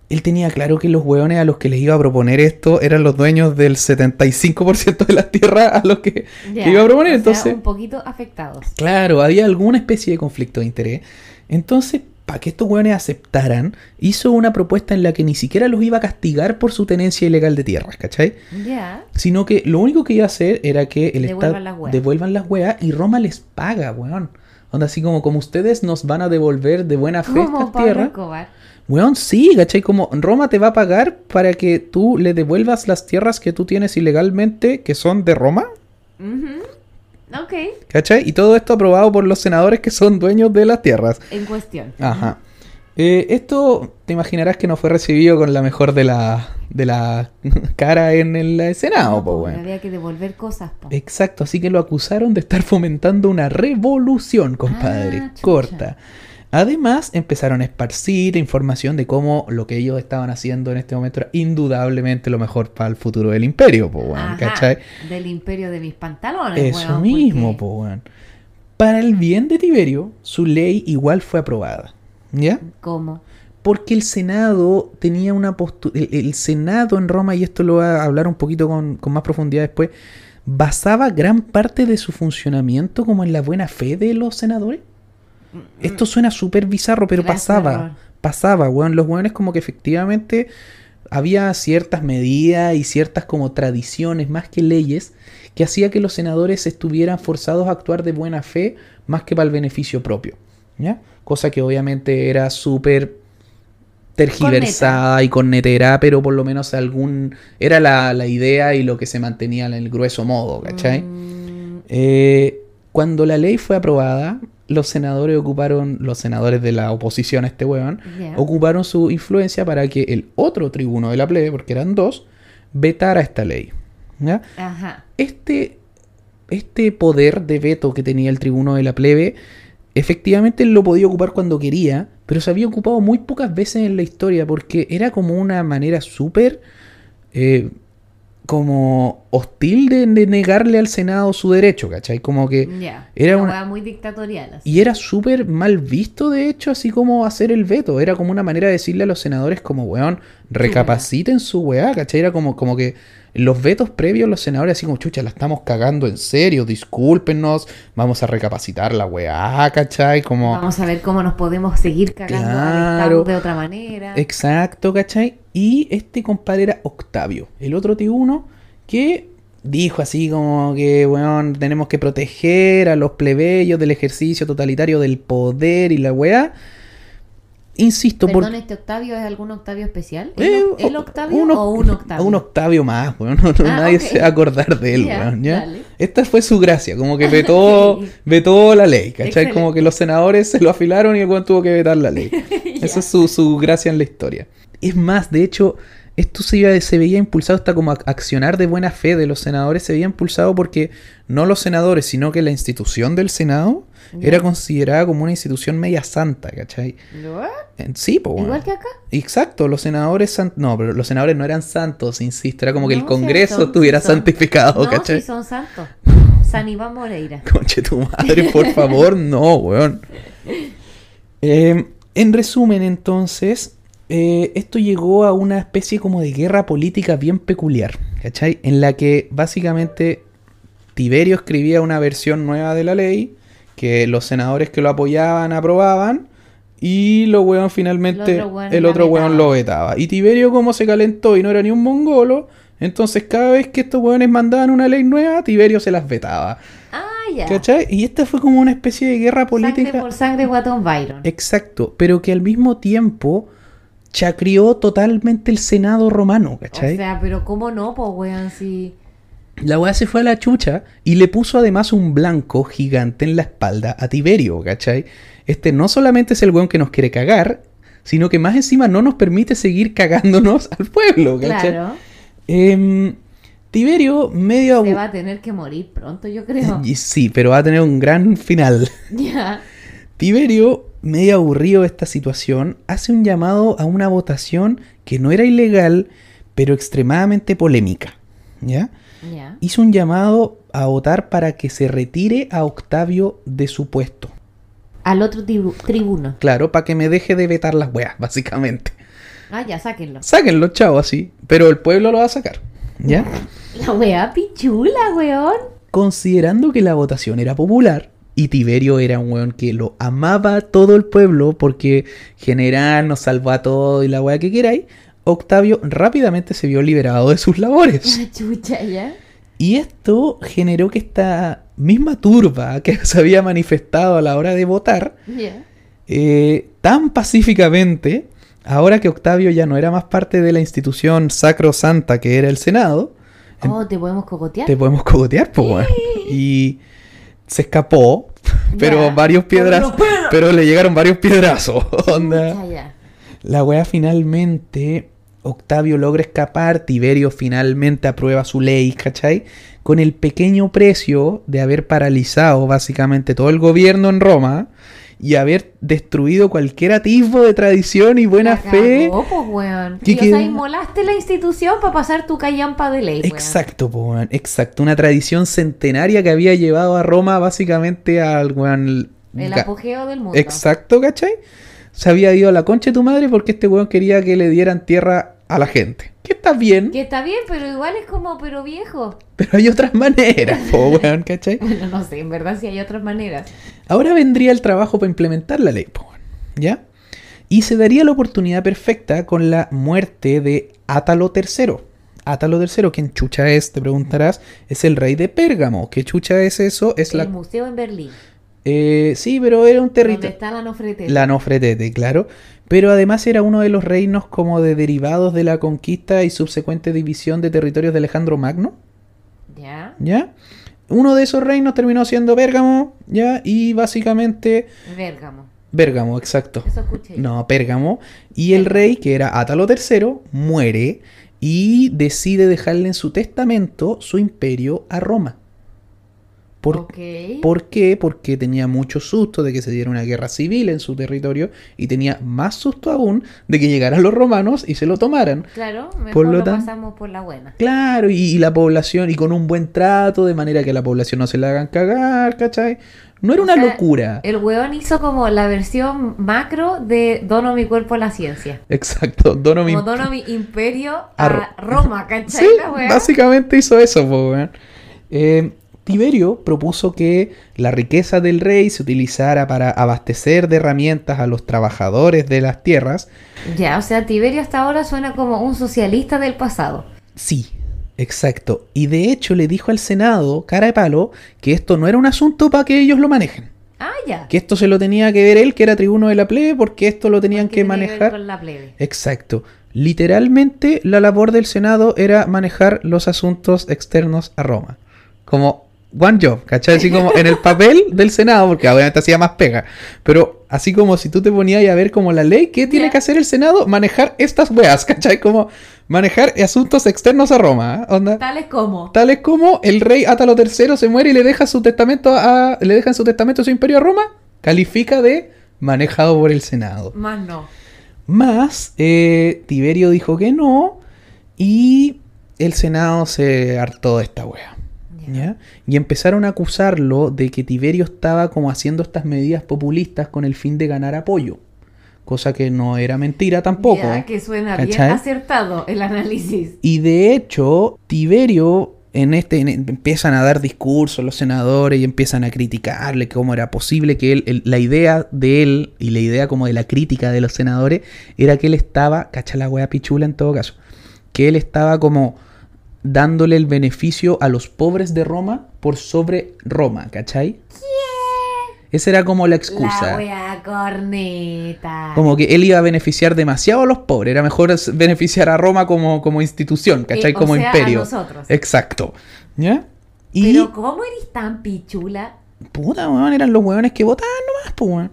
él tenía claro que los weones a los que les iba a proponer esto eran los dueños del 75% de las tierras a los que, Ya, que iba a proponer. o sea, Entonces, un poquito afectados. claro, había alguna especie de conflicto de interés. Entonces, para que estos weones aceptaran, hizo una propuesta en la que ni siquiera los iba a castigar por su tenencia ilegal de tierras, ¿cachai? Ya. Sino que lo único que iba a hacer era que el Estado devuelvan las weas y Roma les paga, weón. Onda así como, como ustedes nos van a devolver de buena fe estas tierras. Weón, sí, ¿cachai? Como Roma te va a pagar para que tú le devuelvas las tierras que tú tienes ilegalmente, que son de Roma. Ok. ¿cachai? Y todo esto aprobado por los senadores que son dueños de las tierras. En cuestión. Ajá. Eh, esto te imaginarás que no fue recibido con la mejor de la, de la cara en el Senado, No, po, weón. Había que devolver cosas, po. Exacto, así que lo acusaron de estar fomentando una revolución, compadre. Ah, corta. Además, empezaron a esparcir información de cómo lo que ellos estaban haciendo en este momento era indudablemente lo mejor para el futuro del imperio, po, weón, ¿cachai? Del imperio de mis pantalones. Eso weón, mismo, porque- po, weón. Para el bien de Tiberio, su ley igual fue aprobada. ¿Ya? ¿Cómo? Porque el Senado tenía una postura. El, el Senado en Roma, y esto lo voy a hablar un poquito con, con más profundidad después, basaba gran parte de su funcionamiento como en la buena fe de los senadores. Esto suena súper bizarro, pero Gracias, pasaba. Pasaba, weón. Los weones como que efectivamente había ciertas medidas y ciertas como tradiciones más que leyes que hacía que los senadores estuvieran forzados a actuar de buena fe más que para el beneficio propio. ¿Ya? Cosa que obviamente era súper tergiversada y cornetera, pero por lo menos algún era la, la idea y lo que se mantenía en el grueso modo, ¿cachai? Mm, Eh, cuando la ley fue aprobada, los senadores ocuparon, los senadores de la oposición a este weón, ya. ocuparon su influencia para que el otro tribuno de la plebe, porque eran dos, vetara esta ley. ¿ya? Ajá. Este, este poder de veto que tenía el tribuno de la plebe, efectivamente lo podía ocupar cuando quería, pero se había ocupado muy pocas veces en la historia, porque era como una manera súper eh, como hostil de, de negarle al Senado su derecho, ¿cachai? Como que... Era una muy dictatorial. así. Y era súper mal visto, de hecho, así como hacer el veto. Era como una manera de decirle a los senadores como, weón, recapaciten su weá, ¿cachai? Era como, como que los vetos previos, los senadores así como, chucha, la estamos cagando en serio, discúlpenos, vamos a recapacitar la weá, ¿cachai? Como... Vamos a ver cómo nos podemos seguir cagando Claro. De otra manera. Exacto, ¿cachai? Y este compadre era Octavio, el otro tribuno que dijo así como que, weón, tenemos que proteger a los plebeyos del ejercicio totalitario del poder y la weá. Insisto, por... Perdón, ¿este Octavio es algún Octavio especial? ¿El, Eh, el Octavio un, o un Octavio? Un Octavio más, weón. No, no, Ah, nadie se va a acordar de él, dale. Esta fue su gracia, como que vetó, vetó la ley, ¿cachai? Excelente. Como que los senadores se lo afilaron y el tuvo que vetar la ley. Esa es su, su gracia en la historia. Es más, de hecho, esto se, iba- se veía impulsado, hasta como ac- accionar de buena fe de los senadores, se veía impulsado porque no los senadores, sino que la institución del Senado era considerada como una institución media santa, ¿cachai? ¿What? Sí, pues Igual que acá. Exacto, los senadores no, pero los senadores no eran santos, insisto, era como que el Congreso son- estuviera son. santificado, No, ¿cachai? sí son santos. San Iván Moreira. Conche tu madre, por favor, no, weón. Eh, en resumen, entonces, eh, esto llegó a una especie como de guerra política bien peculiar, ¿cachai? En la que básicamente Tiberio escribía una versión nueva de la ley, que los senadores que lo apoyaban aprobaban, y lo weón finalmente, El otro weón el la otro weón vetaba. lo vetaba. Y Tiberio como se calentó y no era ni un mongolo, entonces cada vez que estos weones mandaban una ley nueva, Tiberio se las vetaba. Ah, ya. ¿Cachai? Y esta fue como una especie de guerra política. Sangre por sangre, Guatón Byron. Exacto, pero que al mismo tiempo chacrió totalmente el Senado romano, ¿cachai? O sea, pero ¿cómo no, pues, weón? Si... la weá se fue a la chucha y le puso además un blanco gigante en la espalda a Tiberio, ¿cachai? Este no solamente es el weón que nos quiere cagar, sino que más encima no nos permite seguir cagándonos al pueblo, ¿cachai? Claro. Em, Tiberio medio... Se va a tener que morir pronto, yo creo. Sí, pero va a tener un gran final. ya. Tiberio, medio aburrido esta situación, hace un llamado a una votación que no era ilegal, pero extremadamente polémica. ¿Ya? Hizo un llamado a votar para que se retire a Octavio de su puesto. Al otro tribu- tribuno. Claro, para que me deje de vetar las weas, básicamente. Ah, ya, sáquenlo. Sáquenlo, chavo, así. Pero el pueblo lo va a sacar. ¿Ya? La weá pichula, weón. Considerando que la votación era popular y Tiberio era un weón que lo amaba todo el pueblo porque general nos salvó a todo y la weá que queráis, Octavio rápidamente se vio liberado de sus labores. La chucha, ya. Y esto generó que esta misma turba que se había manifestado a la hora de votar, eh, tan pacíficamente, ahora que Octavio ya no era más parte de la institución sacrosanta que era el Senado, Oh, ¿te podemos cocotear? te podemos cogotear, pues, weón. Y se escapó, pero varios piedras, pero le llegaron varios piedrazos. Onda. La weá finalmente, Octavio logra escapar, Tiberio finalmente aprueba su ley, ¿cachai? Con el pequeño precio de haber paralizado básicamente todo el gobierno en Roma y haber destruido cualquier atisbo de tradición y buena La fe. cagó, pues, weón. Que Y, o sea, inmolaste la institución para pasar tu callampa de ley, weón. Exacto, weón, exacto. Una tradición centenaria que había llevado a Roma básicamente al weón, El apogeo del mundo. Exacto, ¿cachai? Se había ido a la concha de tu madre porque este weón quería que le dieran tierra a la gente. Que está bien, Que está bien, pero igual es como, pero viejo. pero hay otras maneras, po, weón, ¿cachai? Bueno, no sé, en verdad sí hay otras maneras. Ahora vendría el trabajo para implementar la ley, po, ¿ya? Y se daría la oportunidad perfecta con la muerte de Átalo III. Átalo III, ¿quién chucha es? Te preguntarás. Es el rey de Pérgamo. ¿Qué chucha es eso? Es El la... museo en Berlín. Eh, sí, pero era un Donde territorio... está la Nofretete. La Nofretete, claro. Pero además era uno de los reinos como de derivados de la conquista y subsecuente división de territorios de Alejandro Magno, Ya. ¿ya? Uno de esos reinos terminó siendo Pérgamo, ¿ya? Y básicamente... Bérgamo. Bérgamo, exacto. Eso escuché. No, Pérgamo. Y el rey, que era Átalo III, muere y decide dejarle en su testamento su imperio a Roma. ¿Por, Ok. ¿Por qué? Porque tenía mucho susto de que se diera una guerra civil en su territorio y tenía más susto aún de que llegaran los romanos y se lo tomaran. Claro, mejor Por lo lo, tan- pasamos por la buena. Claro, y, y la población, y con un buen trato, de manera que a la población no se la hagan cagar, ¿cachai? No era O una sea, locura. El weón hizo como la versión macro de Dono mi cuerpo a la ciencia. Exacto, dono mi Como dono mi imperio A a, Ro- Roma, ¿cachai? Sí, básicamente hizo eso, po, weón. Eh, Tiberio propuso que la riqueza del rey se utilizara para abastecer de herramientas a los trabajadores de las tierras. Ya, o sea, Tiberio hasta ahora suena como un socialista del pasado. Sí, exacto. Y de hecho le dijo al Senado, cara de palo, que esto no era un asunto para que ellos lo manejen. Ah, ya. Que esto se lo tenía que ver él, que era tribuno de la plebe, porque esto lo tenían ¿Qué que manejar. con la plebe? Exacto. Literalmente la labor del Senado era manejar los asuntos externos a Roma. Como one job, ¿cachai? Así como en el papel del Senado, porque obviamente hacía más pega. Pero así como si tú te ponías a ver como la ley, ¿qué tiene que hacer el Senado? Manejar estas weas, ¿cachai? Como manejar asuntos externos a Roma. ¿eh? Onda. Tales como. Tales como el rey Átalo III se muere y le deja su testamento a, le deja en su testamento su imperio a Roma, califica de manejado por el Senado. Más no. Más, eh, Tiberio dijo que no y el Senado se hartó de esta wea. Ya. ¿ya? Y empezaron a acusarlo de que Tiberio estaba como haciendo estas medidas populistas con el fin de ganar apoyo. Cosa que no era mentira tampoco. Ya, que suena bien acertado el análisis. Y de hecho, Tiberio en este en- empiezan a dar discursos los senadores y empiezan a criticarle cómo era posible que él, el- la idea de él y la idea como de la crítica de los senadores era que él estaba, cacha la wea pichula en todo caso, que él estaba como dándole el beneficio a los pobres de Roma por sobre Roma, ¿cachai? Esa era como la excusa. La wea corneta. Como que él iba a beneficiar demasiado a los pobres. Era mejor beneficiar a Roma como, como institución, ¿cachai? Eh, o como sea, a imperio. nosotros. Exacto. ¿Ya? Y. Pero ¿cómo eres tan pichula? Puta, weón, eran los weones que votaban nomás, pues, weón.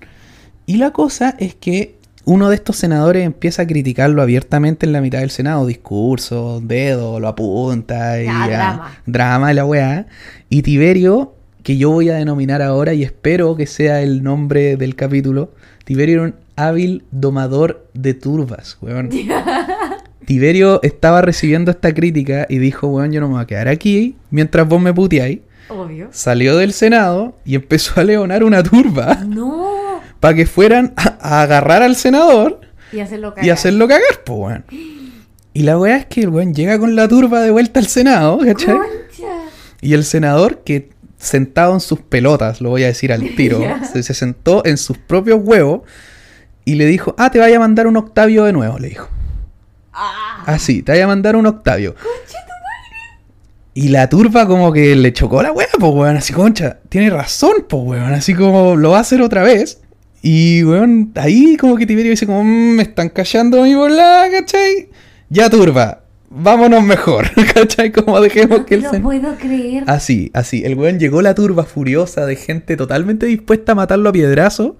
Y la cosa es que uno de estos senadores empieza a criticarlo abiertamente en la mitad del Senado. Discurso, dedo, lo apunta y Ya, ya, drama. drama y la weá. Y Tiberio, que yo voy a denominar ahora y espero que sea el nombre del capítulo, Tiberio era un hábil domador de turbas, weón. Tiberio estaba recibiendo esta crítica y dijo, weón, yo no me voy a quedar aquí mientras vos me puteáis. Obvio. Salió del Senado y empezó a leonar una turba No. Para que fueran a, a agarrar al senador Y hacerlo cagar. y hacerlo cagar, pues, weón. Y la weá es que el weón llega con la turba de vuelta al Senado, ¿cachai? Concha. Y el senador que sentado en sus pelotas, lo voy a decir al tiro, se, se sentó en sus propios huevos y le dijo, ah, te vaya a mandar un octavio de nuevo, le dijo. Ah. Así, te vaya a mandar un octavio. Y la turba como que le chocó la weá, pues weón, así concha, tiene razón, pues weón, así como lo va a hacer otra vez. Y weón, ahí como que Tiberio dice como, "Mm, me están callando mi bola, ¿cachai? Ya turba, vámonos mejor, ¿cachai? Como dejemos No que lo sen- puedo creer. Así, así. El weón llegó la turba furiosa de gente totalmente dispuesta a matarlo a piedrazo.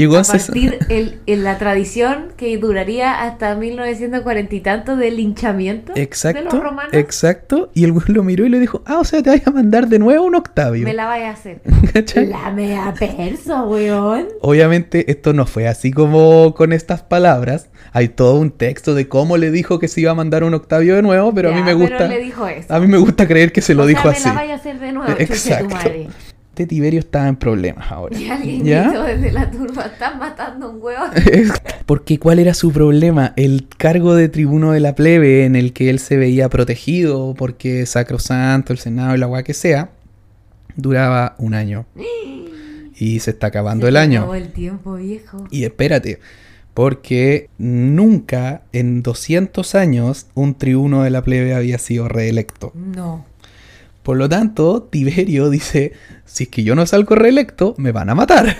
Llegó a partir el, en la tradición que duraría hasta 1940 y tanto del linchamiento de Exacto, los romanos. exacto. Y el güey lo miró y le dijo, ah, o sea, te vas a mandar de nuevo un Octavio. Me la vaya a hacer. ¿Cachai? La mea persa, weón. Obviamente esto no fue así como con estas palabras. Hay todo un texto de cómo le dijo que se iba a mandar un Octavio de nuevo, pero a mí Ya, me gusta. Pero le dijo eso. A mí me gusta creer que se lo O sea, dijo me así. la vaya a hacer de nuevo, chuche tu Exacto. madre. Este Tiberio estaba en problemas ahora. Y alguien ¿Ya? gritó desde la turba, están matando a un huevón. Porque ¿cuál era su problema? El cargo de tribuno de la plebe en el que él se veía protegido porque sacrosanto, el senado la weá que sea, duraba un año. Y se está acabando Se el año. acabó el tiempo, viejo. Y espérate, porque nunca en 200 años un tribuno de la plebe había sido reelecto. No. Por lo tanto, Tiberio dice, si es que yo no salgo reelecto, me van a matar.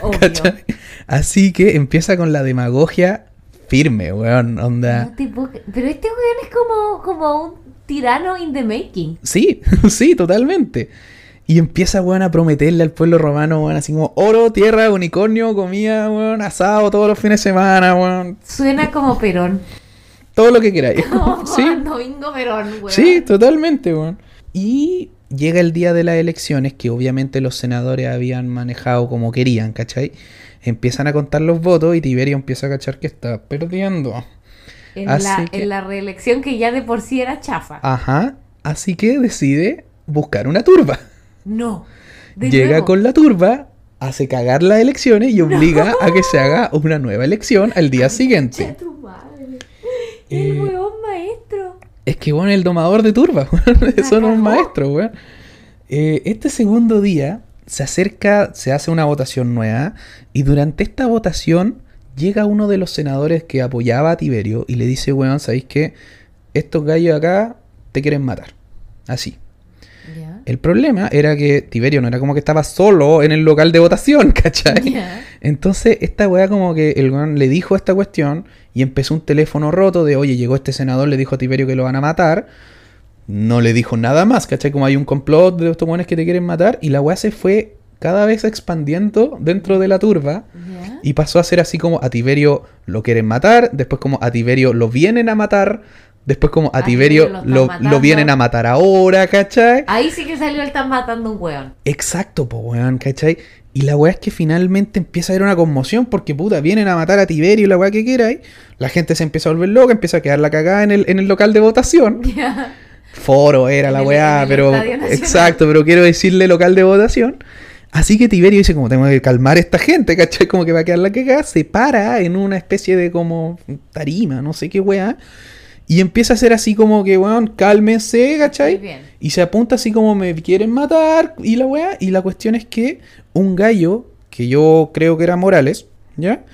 Así que empieza con la demagogia firme, weón. Onda. No Pero este weón es como, como un tirano in the making. Sí, sí, totalmente. Y empieza, weón, a prometerle al pueblo romano, weón, así como oro, tierra, unicornio, comida, weón, asado todos los fines de semana, weón. Suena como Perón. Todo lo que queráis. Como sí, Domingo Perón, weón. sí, totalmente, weón. Y llega el día de las elecciones, que obviamente los senadores habían manejado como querían, ¿cachai? Empiezan a contar los votos y Tiberio empieza a cachar que está perdiendo. En, Así la, que- en la reelección que ya de por sí era chafa. Ajá, así que decide buscar una turba. No. Llega nuevo. con la turba, hace cagar las elecciones y obliga a que se haga una nueva elección al día siguiente. tu madre. Eh, El weón maestro. Es que, bueno, el domador de turba, weón. La Son un maestro, weón. Eh, este segundo día se acerca, se hace una votación nueva y durante esta votación llega uno de los senadores que apoyaba a Tiberio y le dice, weón, ¿sabéis qué? Estos gallos acá te quieren matar. Así. El problema era que Tiberio no era como que estaba solo en el local de votación, ¿cachai? Entonces, esta weá como que el weón le dijo esta cuestión y empezó un teléfono roto de, oye, llegó este senador, le dijo a Tiberio que lo van a matar. No le dijo nada más, ¿cachai? Como hay un complot de estos weones que te quieren matar y la weá se fue cada vez expandiendo dentro de la turba y pasó a ser así como a Tiberio lo quieren matar, después como a Tiberio lo vienen a matar, después como a Tiberio lo lo, vienen a matar ahora, ¿cachai? Ahí sí que salió el están matando un weón. Exacto, po, weón, ¿cachai? Y la weá es que finalmente empieza a haber una conmoción porque, puta, vienen a matar a Tiberio y la weá que queráis. La gente se empieza a volver loca, empieza a quedar la cagada en el, en el local de votación. Ya. Foro era En la el- weá, pero... Exacto, pero quiero decirle local de votación. Así que Tiberio dice, como tengo que calmar a esta gente, ¿cachai? Como que va a quedar la cagada, se para en una especie de como tarima, no sé qué weá. Y empieza a hacer así como que, weón, cálmense, ¿cachai? Muy bien. Y se apunta así como me quieren matar y la weá. Y la cuestión es que un gallo, que yo creo que era Morales, ¿ya?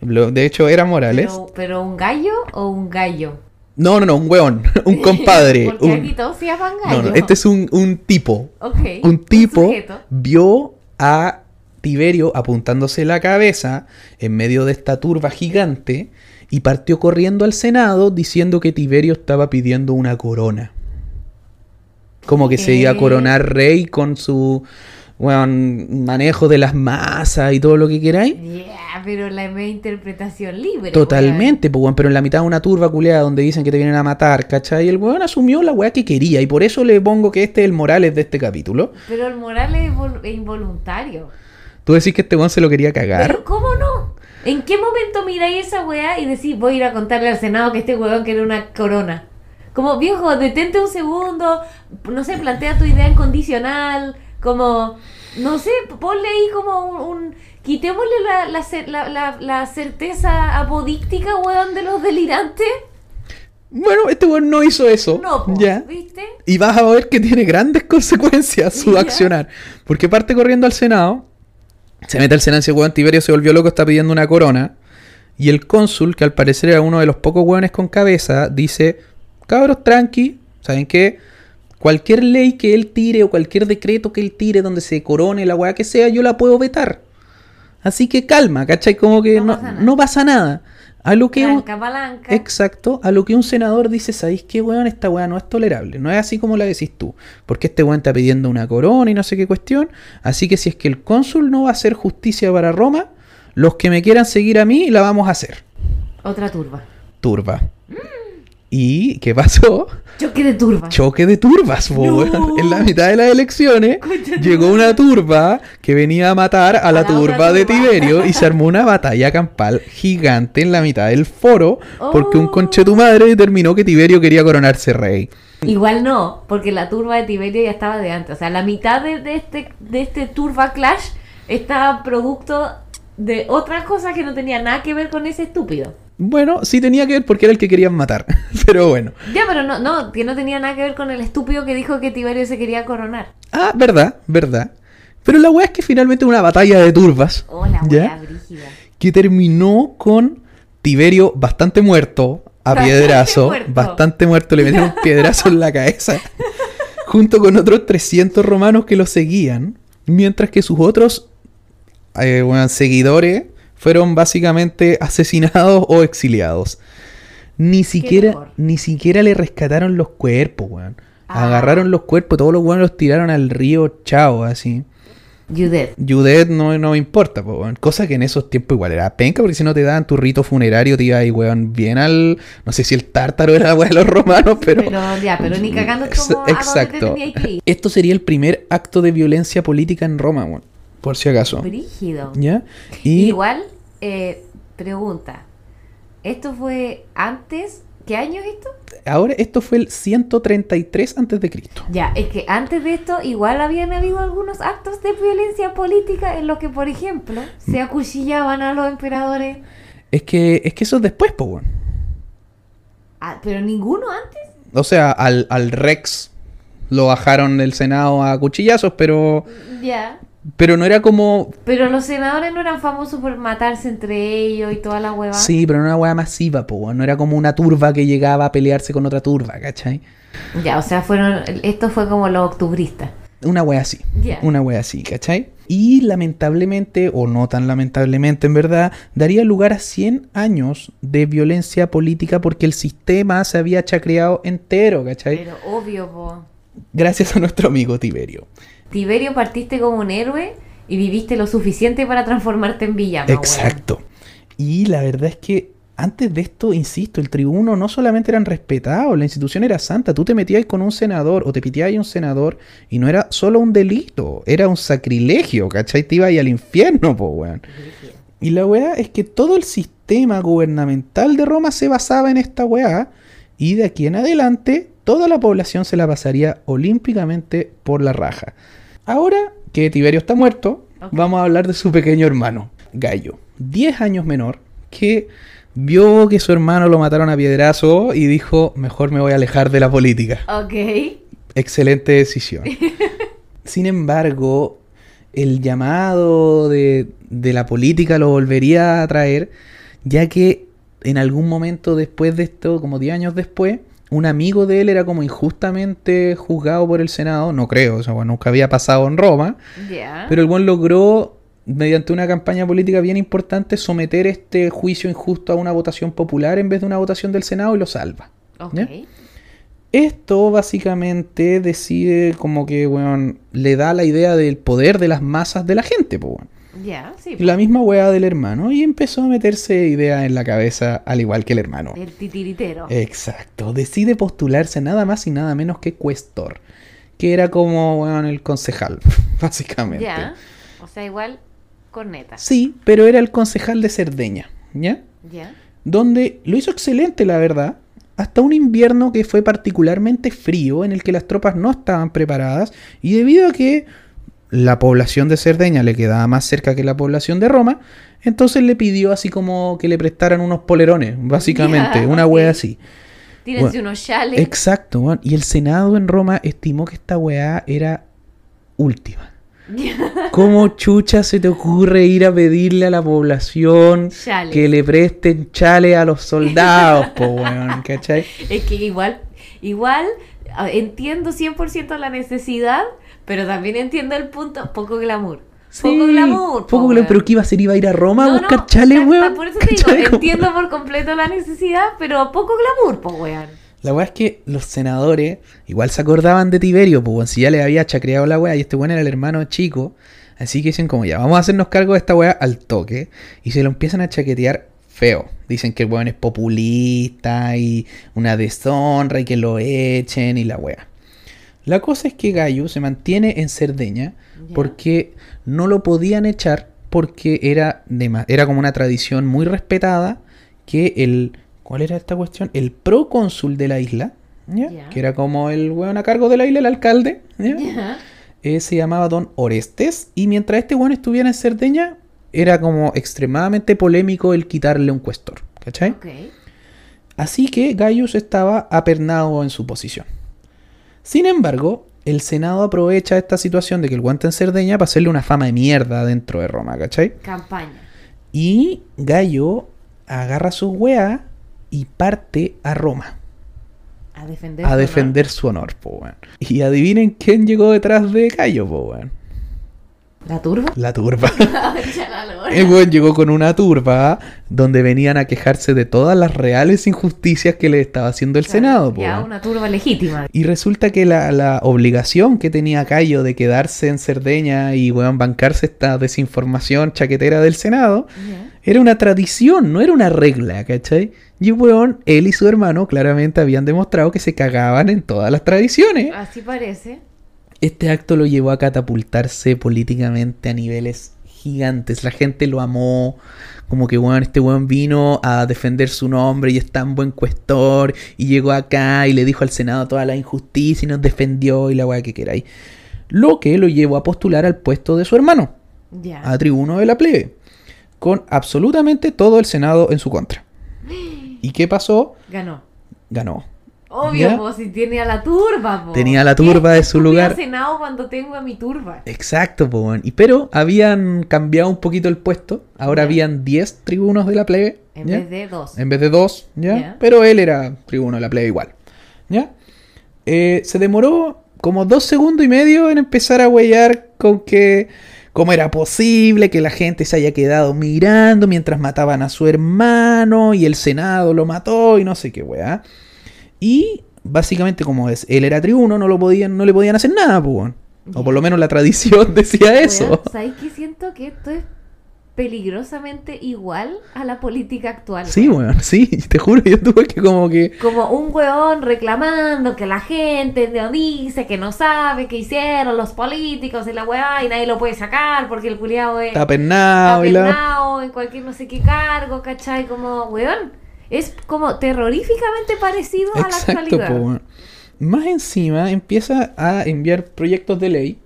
Lo- De hecho era Morales. Pero, pero un gallo o un gallo. No, no, no, un weón, un compadre. Porque un- aquí todos se llaman gallo. No, no, este es un, un tipo. Ok, Un tipo vio a Tiberio apuntándose la cabeza en medio de esta turba gigante y partió corriendo al Senado diciendo que Tiberio estaba pidiendo una corona. Como que se iba a ¿Qué? coronar rey con su weón, manejo de las masas y todo lo que queráis. Yeah, pero la interpretación libre. Totalmente, pues, pero en la mitad de una turba culeada donde dicen que te vienen a matar, ¿cachai? Y el weón asumió la weá que quería y por eso le pongo que este es el Morales de este capítulo. Pero el moral es vol- es involuntario. Tú decís que este weón se lo quería cagar. Pero ¿cómo no? ¿En qué momento miráis esa weá y decís, voy a ir a contarle al Senado que este weón quiere una corona? Como, viejo, detente un segundo, no sé, plantea tu idea en condicional, como, no sé, ponle ahí como un... un- quitémosle la, la, la, la- la certeza apodíctica, weón, de los delirantes. Bueno, este weón no hizo eso. No, po, ya. ¿viste? Y vas a ver que tiene grandes consecuencias su Ya. accionar. Porque parte corriendo al Senado, se mete al Senado dice, weón, Tiberio se volvió loco, está pidiendo una corona. Y el cónsul, que al parecer era uno de los pocos weones con cabeza, dice, cabros, tranqui, ¿saben qué? Cualquier ley que él tire o cualquier decreto que él tire donde se corone la weá que sea, yo la puedo vetar. Así que calma, ¿cachai? Como que No no, pasa nada. no pasa nada. A lo que un- palanca. Exacto, a lo que un senador dice, ¿sabéis qué, weón? Esta weá no es tolerable, no es así como la decís tú, porque este weón está pidiendo una corona y no sé qué cuestión, así que si es que el cónsul no va a hacer justicia para Roma, los que me quieran seguir a mí, la vamos a hacer. Otra turba. Turba. ¿Y qué pasó? Choque de turba. Choque de turbas, No. En la mitad de las elecciones llegó una turba que venía a matar a la, turba de turba. Tiberio y se armó una batalla campal gigante en la mitad del foro porque un conche tu madre determinó que Tiberio quería coronarse rey. Igual no, porque la turba de Tiberio ya estaba de antes. O sea, la mitad de, de este, de este turba clash estaba producto de otras cosas que no tenía nada que ver con ese estúpido. Bueno, sí tenía que ver porque era el que querían matar. Pero bueno. Ya, pero no, no, que no tenía nada que ver con el estúpido que dijo que Tiberio se quería coronar. Ah, verdad, verdad. Pero la weá es que finalmente una batalla de turbas. Oh, la brígida. que terminó con Tiberio bastante muerto, a Bastante piedrazo, muerto. bastante muerto, le metieron un piedrazo en la cabeza, junto con otros 300 romanos que lo seguían, mientras que sus otros eh, bueno, seguidores fueron básicamente asesinados o exiliados. Ni siquiera, ni siquiera le rescataron los cuerpos, weón. Ah. Agarraron los cuerpos, todos los weones los tiraron al río Chao, así. Judet. Judet no, no me importa, po, weón. Cosa que en esos tiempos igual era penca, porque si no te daban tu rito funerario, te iba ahí, weón, bien al. No sé si el tártaro era la weá de los romanos, pero. Pero ya, pero ni cagando como a dónde te Exacto. que ir. Esto sería el primer acto de violencia política en Roma, weón. Por si acaso. Brígido. ¿Ya? Y Igual, eh, pregunta. ¿Esto fue antes? ¿Qué año es esto? ahora esto fue el 133 antes de Cristo. Ya, es que antes de esto igual habían habido algunos actos de violencia política en los que, por ejemplo, se acuchillaban a los emperadores. Es que, es que eso es después, po, weón. Ah, pero ninguno antes. O sea, al, al Rex lo bajaron del Senado a cuchillazos, pero. Ya. Pero no era como. Pero los senadores no eran famosos por matarse entre ellos y toda la hueva. Sí, pero no era una weá masiva, po. No era como una turba que llegaba a pelearse con otra turba, ¿cachai? Ya, o sea, fueron. Esto fue como los octubristas. Una wea así. Ya. Una wea así, ¿cachai? Y lamentablemente, o no tan lamentablemente en verdad, daría lugar a 100 años de violencia política porque el sistema se había chacreado entero, ¿cachai? Pero obvio, po. Gracias a nuestro amigo Tiberio. Tiberio partiste como un héroe y viviste lo suficiente para transformarte en villano. Exacto. Y la verdad es que antes de esto, insisto, el tribuno no solamente eran respetados, la institución era santa. Tú te metías con un senador o te piteabas un senador y no era solo un delito, era un sacrilegio, ¿cachai? Te ibas al infierno, po, weón. Y la weá es que todo el sistema gubernamental de Roma se basaba en esta weá. Y de aquí en adelante, toda la población se la pasaría olímpicamente por la raja. Ahora que Tiberio está muerto, vamos a hablar de su pequeño hermano, Gallo. 10 años menor, que vio que su hermano lo mataron a piedrazo y dijo, mejor me voy a alejar de la política. Ok. Excelente decisión. Sin embargo, el llamado de, de la política lo volvería a traer, ya que en algún momento después de esto, como 10 años después, un amigo de él era como injustamente juzgado por el Senado, no creo, o sea, bueno, nunca había pasado en Roma, pero el buen logró, mediante una campaña política bien importante, someter este juicio injusto a una votación popular en vez de una votación del Senado y lo salva. Esto básicamente decide como que, weón, le da la idea del poder de las masas de la gente, pues, weón. Sí. La misma weá del hermano y empezó a meterse ideas en la cabeza al igual que el hermano. El titiritero. Exacto, decide postularse nada más y nada menos que cuestor, que era como, el concejal, básicamente. ya. O sea, igual corneta. Sí, pero era el concejal de Cerdeña, ¿ya? Ya. donde lo hizo excelente, la verdad, hasta un invierno que fue particularmente frío, en el que las tropas no estaban preparadas, y debido a que la población de Cerdeña le quedaba más cerca que la población de Roma, entonces le pidió así como que le prestaran unos polerones, básicamente, una wea así. Tírense Bueno, unos chales. Exacto, weón. y el Senado en Roma estimó que esta weá era última. ¿Cómo chucha se te ocurre ir a pedirle a la población Chales. que le presten chale a los soldados, po, weón, ¿cachai? Es que igual, igual ah, entiendo 100% la necesidad, pero también entiendo el punto, poco glamour. poco glamour. Poco po, glamour, pero que iba a ser, iba a ir a Roma a buscar no, chale, weón. Por eso te digo, entiendo por completo la necesidad, pero poco glamour, po, weón. La weá es que los senadores igual se acordaban de Tiberio, pues weón, si ya le había chacreado la weá y este weón era el hermano chico, Así que dicen como ya, vamos a hacernos cargo de esta weá al toque. Y se lo empiezan a chaquetear feo. Dicen que el weón es populista y una deshonra y que lo echen y la weá. La cosa es que Gallo se mantiene en Cerdeña porque no lo podían echar porque era, de era como una tradición muy respetada que el... ¿Cuál era esta cuestión? El procónsul de la isla, que era como el weón a cargo de la isla, el alcalde, ¿ya? Eh, se llamaba Don Orestes. Y mientras este weón estuviera en Cerdeña, era como extremadamente polémico el quitarle un cuestor. ¿Cachai? Así que Gaius estaba apernado en su posición. Sin embargo, el Senado aprovecha esta situación de que el guante en Cerdeña para hacerle una fama de mierda dentro de Roma, ¿cachai? Campaña. Y Gallo agarra su weá y parte a Roma A defender. a su defender su honor, po weón. Y adivinen quién llegó detrás de Gallo, po weón. ¿La turba? La turba. El weón llegó con una turba donde venían a quejarse de todas las reales injusticias que le estaba haciendo el Claro, Senado, Ya, una turba legítima. Y resulta que la, la obligación que tenía Cayo de quedarse en Cerdeña y weón, bancarse esta desinformación chaquetera del Senado era una tradición, no era una regla, ¿cachai? Y weón, él y su hermano claramente habían demostrado que se cagaban en todas las tradiciones. Así parece. Este acto lo llevó a catapultarse políticamente a niveles gigantes. La gente lo amó. Como que, weón, este weón vino a defender su nombre y es tan buen cuestor. Y llegó acá y le dijo al Senado toda la injusticia y nos defendió y la weá que queráis. Lo que lo llevó a postular al puesto de su hermano, Ya. a tribuno de la plebe. Con absolutamente todo el Senado en su contra. ¿Y qué pasó? Ganó. Ganó. Obvio, ¿Ya? po, si tiene a la turba, po. Tenía a la turba de su lugar. Senado cuando tengo a mi turba. Exacto, po. Y pero habían cambiado un poquito el puesto. Ahora Ya. habían 10 tribunos de la plebe. En ¿ya? vez de dos. En vez de 2, ¿ya? Ya. Pero él era tribuno de la plebe igual. ¿Ya? Eh, se demoró como dos segundos y medio en empezar a huellar con que cómo era posible que la gente se haya quedado mirando mientras mataban a su hermano y el Senado lo mató y no sé qué weá. Y básicamente como es, él era tribuno, no lo podían, no le podían hacer nada, pues. O por lo menos la tradición decía eso. ¿Sabes qué siento que esto es peligrosamente igual a la política actual? Sí, weón. weón, sí, te juro, yo tuve que como que... Como un weón reclamando que la gente no dice, que no sabe qué hicieron los políticos y la weá y nadie lo puede sacar porque el culiado es Está pernado y la... en cualquier no sé qué cargo, ¿cachai? Como, weón, es como terroríficamente parecido a la actualidad. po. Más encima empieza a enviar proyectos de ley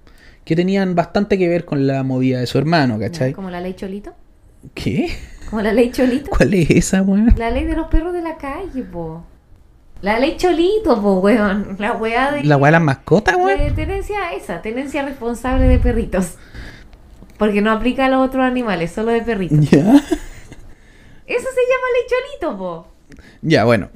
que tenían bastante que ver con la movida de su hermano, ¿cachai? Como la ley Cholito. ¿Qué? Como la ley Cholito. ¿Cuál es esa, weón? La ley de los perros de la calle, po. La ley Cholito, po, weón. La weá de... ¿La weá de las mascotas, weón? de tenencia esa, tenencia responsable de perritos. Porque no aplica a los otros animales, solo de perritos. Ya. Eso se llama ley Cholito, po. Ya, bueno.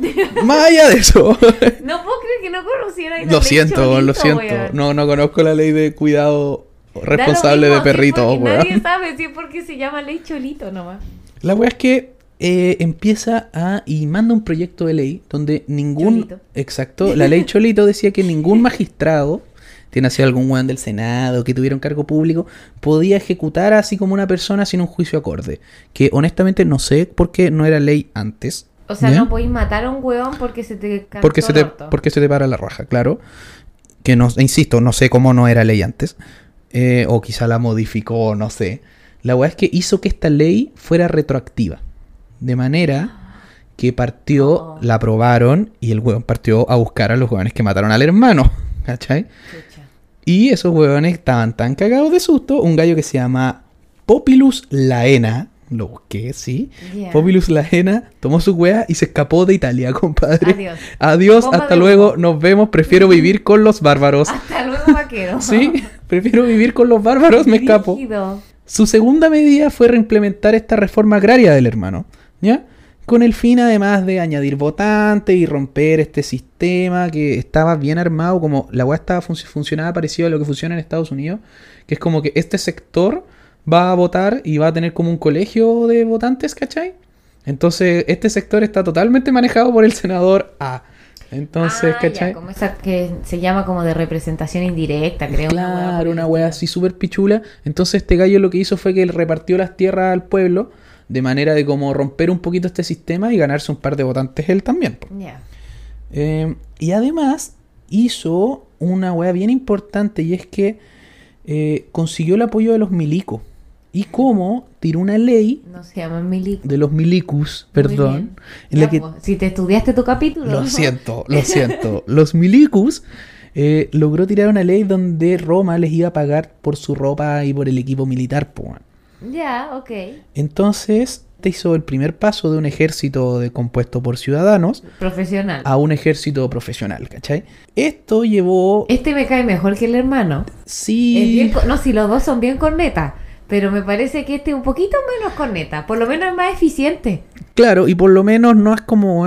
Más allá de eso. No puedo creer que no conociera la lo siento, lo siento. weón. No, no conozco la ley de cuidado responsable mismo, de sí, perritos, weón. Nadie sabe si es porque se llama ley Cholito nomás. La weá es que eh, empieza a y manda un proyecto de ley donde ningún Cholito. exacto la ley Cholito decía que ningún magistrado tiene así algún weón del Senado que tuviera un cargo público podía ejecutar así como una persona sin un juicio acorde que honestamente no sé por qué no era ley antes O sea, ¿ya? no podéis matar a un weón porque se te porque se te porque se te para la raja claro que no insisto no sé cómo no era ley antes eh, o quizá la modificó no sé la weá es que hizo que esta ley fuera retroactiva de manera que partió, Oh. la aprobaron y el weón partió a buscar a los weones que mataron al hermano. ¿Cachai? Chucha. Y esos weones estaban tan cagados de susto. Un gallo que se llama Popilus Laena. Lo busqué, sí. Ya. Popilus Laena tomó su wea y se escapó de Italia, compadre. Adiós. Adiós, Bomba hasta luego, humo. nos vemos. Prefiero vivir con los bárbaros. Hasta luego, vaquero. Sí, prefiero vivir con los bárbaros, me escapo. Su segunda medida fue reimplementar esta reforma agraria del hermano, ¿ya? Con el fin además de añadir votantes y romper este sistema que estaba bien armado, como la weá estaba func- funcionaba parecido a lo que funciona en Estados Unidos, que es como que este sector va a votar y va a tener como un colegio de votantes, ¿cachai? Entonces este sector está totalmente manejado por el senador A. Entonces, Ah, ya, ¿cachai? como esa que se llama como de representación indirecta, creo. una Claro, una wea estilo. así súper pichula. Entonces este gallo lo que hizo fue que él repartió las tierras al pueblo de manera de como romper un poquito este sistema y ganarse un par de votantes él también. Eh, y además hizo una wea bien importante y es que eh, consiguió el apoyo de los milicos. Y cómo tiró una ley No se de los milicus, perdón, la que pues, si te estudiaste tu capítulo. Lo ¿no? siento, lo siento. Los milicus eh, logró tirar una ley donde Roma les iba a pagar por su ropa y por el equipo militar. po, Ya, ok. Entonces, te hizo el primer paso de un ejército de, compuesto por ciudadanos Profesional. a un ejército profesional, ¿cachai? Esto llevó... Este me cae mejor que el hermano. Sí... Bien no, si los dos son bien cornetas. Pero me parece que este es un poquito menos corneta. Por lo menos es más eficiente. Claro, y por lo menos no es como,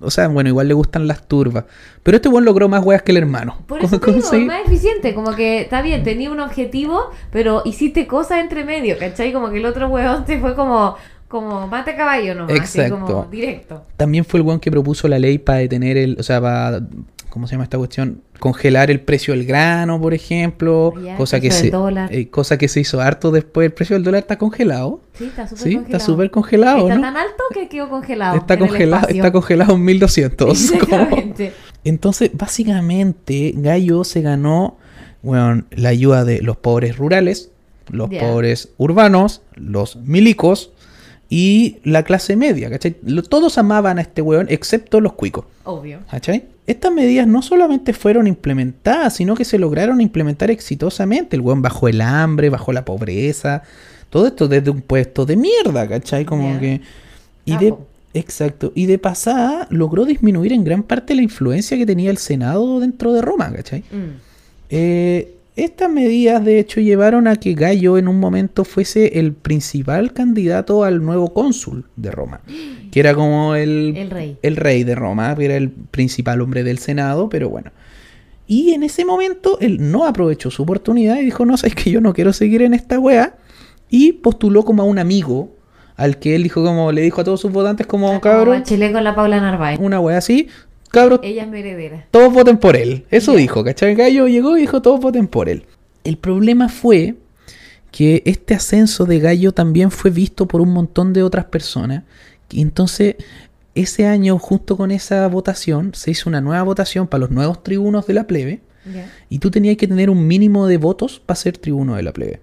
O sea, bueno, igual le gustan las turbas. Pero este weón logró más weas que el hermano. Por eso te ¿Cómo digo, más eficiente, como que está bien, tenía un objetivo, pero hiciste cosas entre medio, ¿cachai? Como que el otro huevón te fue como, como mate caballo nomás, así Exacto. como directo. También fue el weón que propuso la ley para detener el, o sea, para, ¿cómo se llama esta cuestión? Congelar el precio del grano, por ejemplo. Cosa, que se, eh, cosa que se hizo harto después. El precio del dólar está congelado. Sí, está súper Sí, congelado. está súper congelado, Está ¿no? tan alto que quedó congelado. Está congelado, está congelado en 1200. Exactamente. Entonces, básicamente, Gallo se ganó bueno, la ayuda de los pobres rurales, los pobres urbanos, los milicos y la clase media, ¿cachai? Todos amaban a este weón, excepto los cuicos, Obvio. ¿cachai? Estas medidas no solamente fueron implementadas, sino que se lograron implementar exitosamente. El weón bajó el hambre, bajó la pobreza, todo esto desde un puesto de mierda, ¿cachai? Como que... Y Ah, de, po. exacto. Y de pasada logró disminuir en gran parte la influencia que tenía el Senado dentro de Roma, ¿cachai? Mm. Eh, estas medidas de hecho llevaron a que Gallo en un momento fuese el principal candidato al nuevo cónsul de Roma, que era como el, El rey. el rey de Roma, que era el principal hombre del Senado, pero bueno. Y en ese momento él no aprovechó su oportunidad y dijo, no, sabes que yo no quiero seguir en esta wea. Y postuló como a un amigo, al que él dijo como, le dijo a todos sus votantes como, cabrón, Bachelet con la Paula Narváez. una wea así, cabros, Ella es mi heredera. todos voten por él. Eso dijo, ¿cachai? Gallo llegó y dijo, todos voten por él. El problema fue que este ascenso de Gallo también fue visto por un montón de otras personas. Y entonces, ese año, junto con esa votación, se hizo una nueva votación para los nuevos tribunos de la plebe. Y tú tenías que tener un mínimo de votos para ser tribuno de la plebe.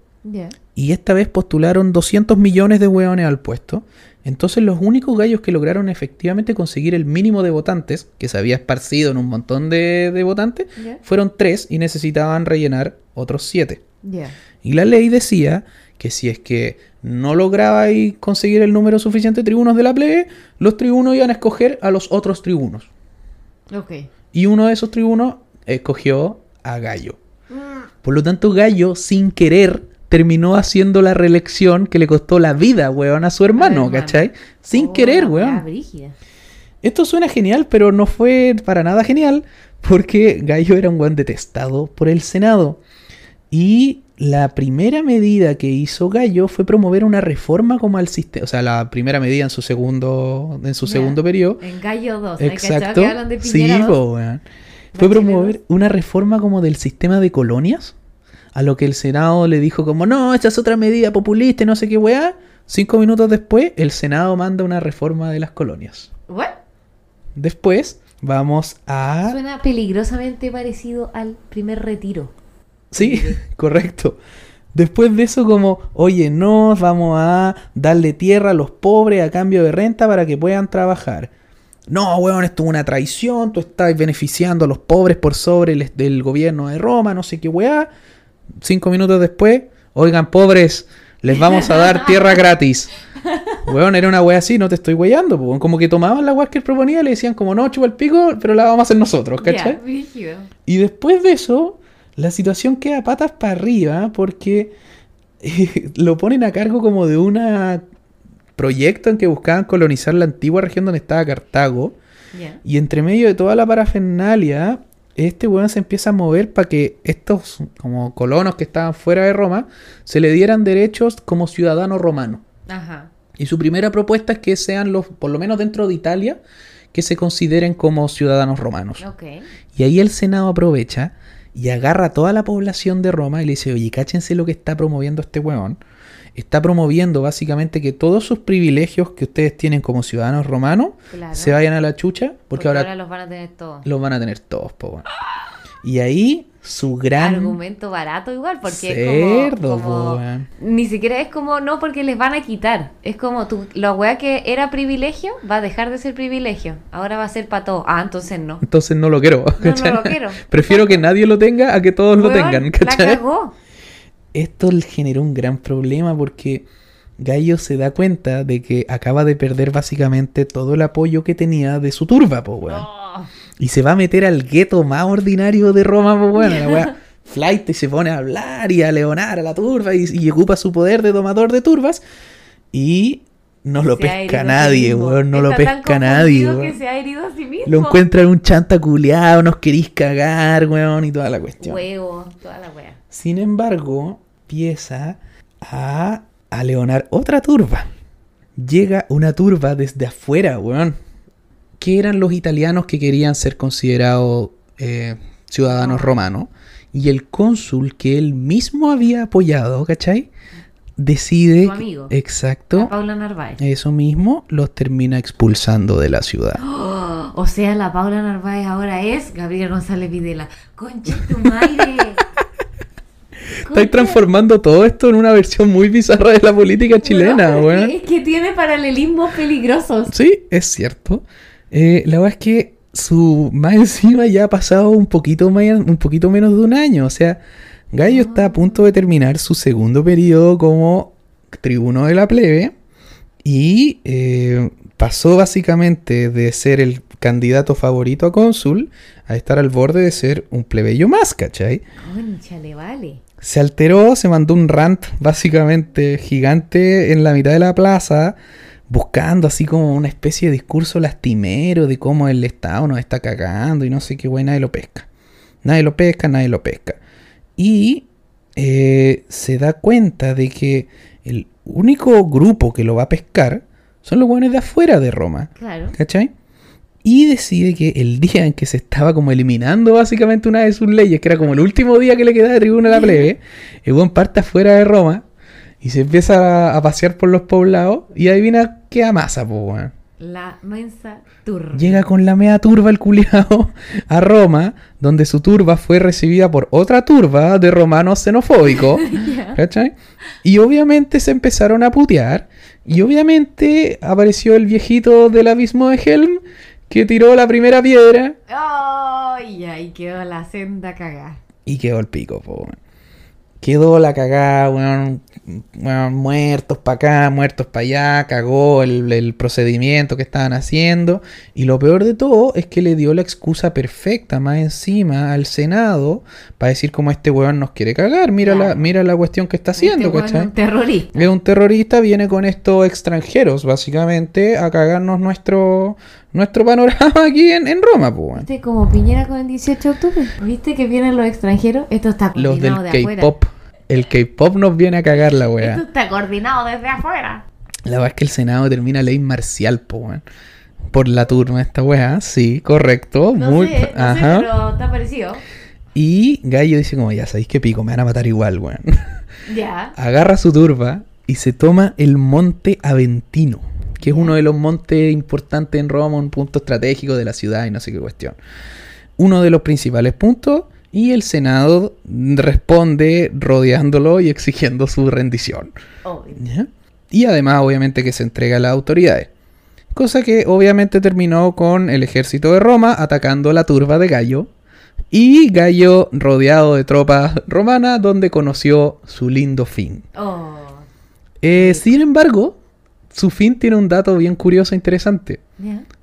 Y esta vez postularon 200 millones de hueones al puesto. Entonces los únicos gallos que lograron efectivamente conseguir el mínimo de votantes, que se había esparcido en un montón de, de votantes, fueron tres y necesitaban rellenar otros siete. Y la ley decía que si es que no lograba y conseguir el número suficiente de tribunos de la plebe, los tribunos iban a escoger a los otros tribunos. Y uno de esos tribunos escogió a Gallo. Por lo tanto, Gallo, sin querer, terminó haciendo la reelección que le costó la vida, weón, a su hermano. ¿cachai? Sin Oh, querer, weón. Esto suena genial, pero no fue para nada genial, porque Gallo era un weón detestado por el Senado. Y la primera medida que hizo Gallo fue promover una reforma como al sistema, o sea, la primera medida en su segundo, en su Ya. segundo periodo. En Gallo 2. ¿no? ¿Cachai? Exacto. Que hablan de Sí, Piñera 2. po, weón. Fue promover una reforma como del sistema de colonias. A lo que el Senado le dijo como, no, esta es otra medida populista y no sé qué weá. Cinco minutos después, el Senado manda una reforma de las colonias. What? Después, vamos a... Suena peligrosamente parecido al primer retiro. Sí, correcto. Después de eso, como, oye, no, vamos a darle tierra a los pobres a cambio de renta para que puedan trabajar. No, weón, esto es una traición, tú estás beneficiando a los pobres por sobre el del gobierno de Roma, no sé qué weá. Cinco minutos después, oigan, pobres, les vamos a dar tierra gratis. Weón, era una weá así, no te estoy weyando. Como que tomaban la weá que él proponía y le decían como, no, chupa el pico, pero la vamos a hacer nosotros, ¿cachai? Y después de eso, la situación queda patas para arriba porque eh, lo ponen a cargo como de un proyecto en que buscaban colonizar la antigua región donde estaba Cartago. Y entre medio de toda la parafernalia, este weón se empieza a mover para que estos como colonos que estaban fuera de Roma se le dieran derechos como ciudadano romano. Ajá. Y su primera propuesta es que sean los, por lo menos dentro de Italia, que se consideren como ciudadanos romanos. Ok. Y ahí el Senado aprovecha y agarra a toda la población de Roma y le dice, oye, cáchense lo que está promoviendo este huevón. Está promoviendo básicamente que todos sus privilegios que ustedes tienen como ciudadanos romanos Claro. se vayan a la chucha, porque, Porque ahora, ahora los van a tener todos. los van a tener todos, po. Y ahí su gran... Argumento barato igual, porque Cerdo, es como. Ni siquiera es como, no, porque les van a quitar. Es como, tú, la weá que era privilegio va a dejar de ser privilegio. Ahora va a ser para todos. Ah, entonces no. Entonces no lo quiero. No, no lo quiero. Prefiero que nadie lo tenga a que todos lo tengan. La ¿cachai? cagó. Esto le generó un gran problema porque Gallo se da cuenta de que acaba de perder básicamente todo el apoyo que tenía de su turba, po, weón. Oh, Y se va a meter al gueto más ordinario de Roma, po, weón. La weá flight y se pone a hablar y a leonar a la turba y, y ocupa su poder de domador de turbas. Y no lo se pesca nadie, weón. No lo tan pesca nadie, weón. que se ha herido a sí mismo. Lo encuentra en un chanta culiado, nos querís cagar, weón, y toda la cuestión. Huevo, toda la wea. Sin embargo, empieza a, a leonar otra turba. Llega una turba desde afuera, weón. Que eran los italianos que querían ser considerados eh, ciudadanos romanos. Y el cónsul que él mismo había apoyado, ¿cachai? Decide... Su amigo. Exacto. La Paula Narváez. Eso mismo los termina expulsando de la ciudad. Oh, o sea, la Paula Narváez ahora es Gabriel González Videla. Concha tu madre. Estáis transformando todo esto en una versión muy bizarra de la política chilena, weón. Es que tiene paralelismos peligrosos. Sí, es cierto. Eh, la verdad es que su más encima ya ha pasado un poquito, más- un poquito menos de un año. O sea, Gallo está a punto de terminar su segundo periodo como tribuno de la plebe y eh, pasó básicamente de ser el candidato favorito a cónsul a estar al borde de ser un plebeyo más, ¿cachai? Conchale, vale. Se alteró, se mandó un rant básicamente gigante en la mitad de la plaza, buscando así como una especie de discurso lastimero de cómo el Estado nos está cagando y no sé qué güey, nadie lo pesca. Nadie lo pesca, nadie lo pesca. Y eh, se da cuenta de que el único grupo que lo va a pescar son los buenos de afuera de Roma. Claro. ¿Cachai? Y decide que el día en que se estaba como eliminando básicamente una de sus leyes, que era como el último día que le quedaba de tribuna a la plebe, el buen parte afuera de Roma y se empieza a, pasear por los poblados y adivina qué amasa, po, weón. La mensa turba. Llega con la mea turba el culiao a Roma, donde su turba fue recibida por otra turba de romanos xenofóbicos. ¿Cachai? Y obviamente se empezaron a putear. Y obviamente apareció el viejito del abismo de Helm que tiró la primera piedra Ay, ahí quedó la senda cagada. y quedó el pico, po. Quedó la cagada, weón, weón, muertos para acá, muertos para allá, cagó el, el procedimiento que estaban haciendo. Y lo peor de todo es que le dio la excusa perfecta más encima al Senado para decir como este weón nos quiere cagar. Mira, la, mira la cuestión que está haciendo, Este es un terrorista. Es un terrorista, viene con estos extranjeros, básicamente, a cagarnos nuestro, nuestro panorama aquí en, en Roma, pues. ¿Viste como Piñera con el 18 de octubre? ¿Viste que vienen los extranjeros? Esto está Los del de. K-pop. El K-pop nos viene a cagar la Esto weá. está coordinado desde afuera. La verdad es que el Senado termina ley marcial, po, weón. Por la turma esta weá, sí, correcto. No muy, sé, no sé, ajá. pero está parecido. Y Gallo dice como, ya sabéis qué pico, me van a matar igual, weón. Ya. Agarra su turba y se toma el monte Aventino, que es uno de los montes importantes en Roma, un punto estratégico de la ciudad y no sé qué cuestión. Uno de los principales puntos y el Senado responde rodeándolo y exigiendo su rendición. Obvio. ¿ya? Y además, obviamente, que se entrega a las autoridades. Cosa que obviamente terminó con el ejército de Roma atacando la turba de Gallo. Y Gallo rodeado de tropas romanas, donde conoció su lindo fin. Oh. Eh, sin embargo, su fin tiene un dato bien curioso e interesante.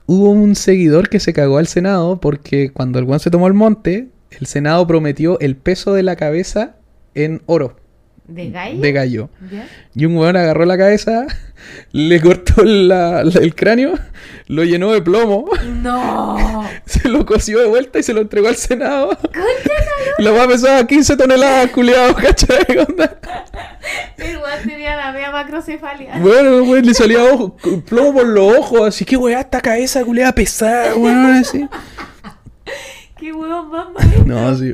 Hubo un seguidor que se cagó al Senado porque cuando el guan se tomó el monte, el Senado prometió el peso de la cabeza en oro ¿De gallo? de gallo. Ya. Y un weón agarró la cabeza, le cortó la- la- el cráneo, lo llenó de plomo, No. se lo lo coció de vuelta y se lo entregó al Senado. la weá pesaba 15 toneladas, culiado, ¿cachai? Onda. El weón tenía la media macrocefalia. Bueno, weón, le salía ojo, plomo por los ojos, así que weá, esta cabeza culiada pesada, weón, así. Qué huevón más. No, sí.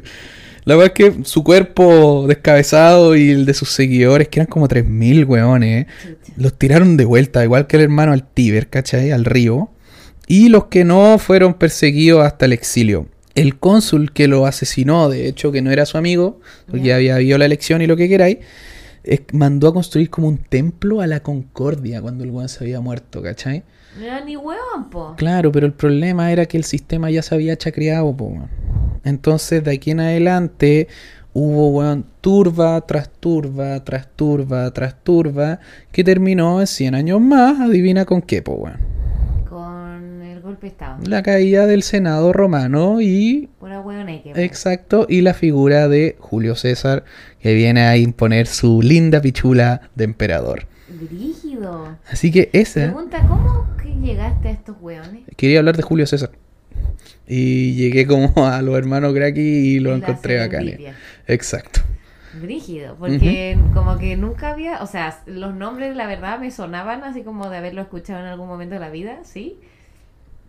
La verdad es que su cuerpo descabezado y el de sus seguidores, que eran como 3.000 weones, eh, los tiraron de vuelta, igual que el hermano al Tíber, ¿cachai? Al río. Y los que no fueron perseguidos hasta el exilio. El cónsul que lo asesinó, de hecho, que no era su amigo, porque Ya. había habido la elección y lo que queráis, es- mandó a construir como un templo a la concordia cuando el weón se había muerto, ¿cachai? No era ni huevón, po. Claro, pero el problema era que el sistema ya se había chacreado, po, weón. Entonces, de aquí en adelante, hubo, weón, turba tras turba, tras turba, tras turba, que terminó en 100 años más, adivina con qué, po, weón. Con el golpe de estado. La caída del Senado romano y, hueoneque. po. exacto, y la figura de Julio César, que viene a imponer su linda pichula de emperador. Brígido. Así que esa... Pregunta, ¿cómo que llegaste a estos hueones? Quería hablar de Julio César. Y llegué como a los hermanos Graki y lo la encontré acá. serendipia. Exacto. Brígido, porque como que nunca había, o sea, los nombres la verdad me sonaban así como de haberlo escuchado en algún momento de la vida, sí.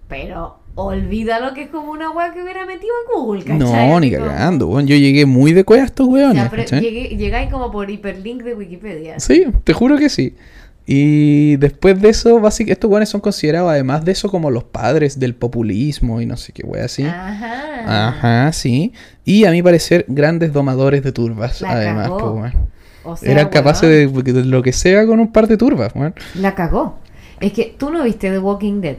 Pero olvida lo que es como una weá que hubiera metido en Google, ¿cachai? No, ni cagando, weón. Yo llegué muy de cueva a estos O weones. llegáis como por hiperlink de Wikipedia. Sí, te juro que sí. Y después de eso, básicamente, estos weones son considerados, además de eso, como los padres del populismo y no sé qué wea así. Ajá. Ajá, sí. Y a mi parecer, grandes domadores de turbas, La además, cagó. pues, weón. O sea, Eran capaces de, de lo que sea con un par de turbas, weón. La cagó. Es que tú no viste The Walking Dead.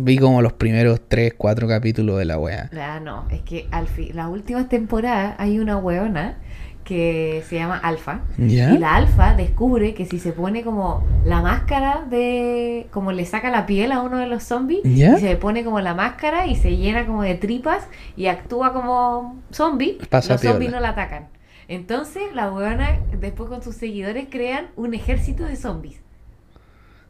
Vi como los primeros 3, 4 capítulos de la wea. Ah, no, es que al fin, las últimas temporadas hay una weona que se llama Alfa. ¿Ya? Y la alfa descubre que si se pone como la máscara de. como le saca la piel a uno de los zombies, ¿Ya? y se pone como la máscara y se llena como de tripas y actúa como zombie, Pasa los zombies no la atacan. Entonces la weona después con sus seguidores crean un ejército de zombies.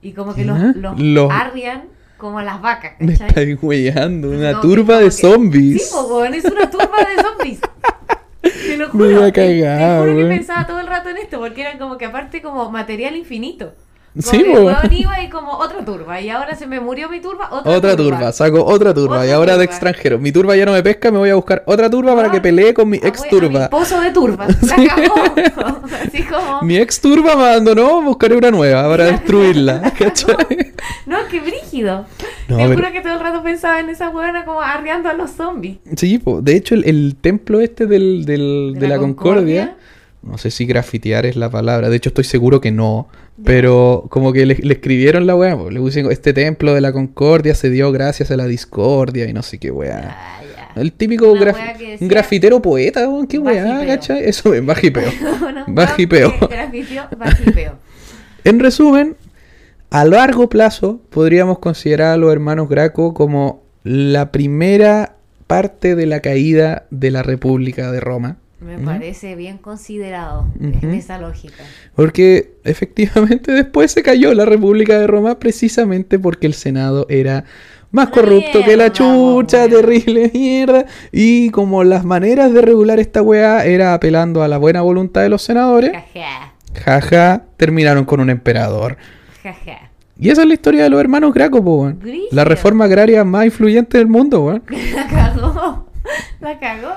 Y como que los, los Los- arrian como las vacas, Me ¿cachai? estáis weyando, una No, turba de que- zombies. Sí, weón, es una turba de zombies. Te lo Me juro. iba a te- te cagar, juro que pensaba todo el rato en esto, porque eran como que aparte como material infinito. Sí, iba y como otra turba. Y ahora se me murió mi turba, otra, Otra turba, saco otra turba. y ahora de extranjero. Mi turba ya no me pesca, me voy a buscar otra turba para que pelee con mi ex turba. mi pozo de turba. La Sí. Así como. Mi ex turba me abandonó, buscaré una nueva para destruirla. ¿Cachai? No, qué brígido. No, Te pero- juro que todo el rato pensaba en esa huevona como arriando a los zombies. Sí, po. de hecho, el, el templo este del, del- de, la, Concordia, no sé si grafitear es la palabra, de hecho, estoy seguro que no. Pero como que le, le escribieron la weá, le pusieron este templo de la Concordia se dio gracias a la discordia y no sé qué weá. Ah. El típico graf- decía- un grafitero poeta, weón, qué weá. ¿cachai? Eso es bajipeo. Bajipeo. En resumen, a largo plazo podríamos considerar a los hermanos Graco como la primera parte de la caída de la República de Roma. Me parece bien considerado en esa lógica. Porque efectivamente después se cayó la República de Roma precisamente porque el Senado era más corrupto que la chucha, terrible mierda. Y como las maneras de regular esta weá era apelando a la buena voluntad de los senadores, Jaja, jaja, terminaron con un emperador. jaja. Y esa es la historia de los hermanos Graco, po. La reforma agraria más influyente del mundo, weón. La cagó. La cagó.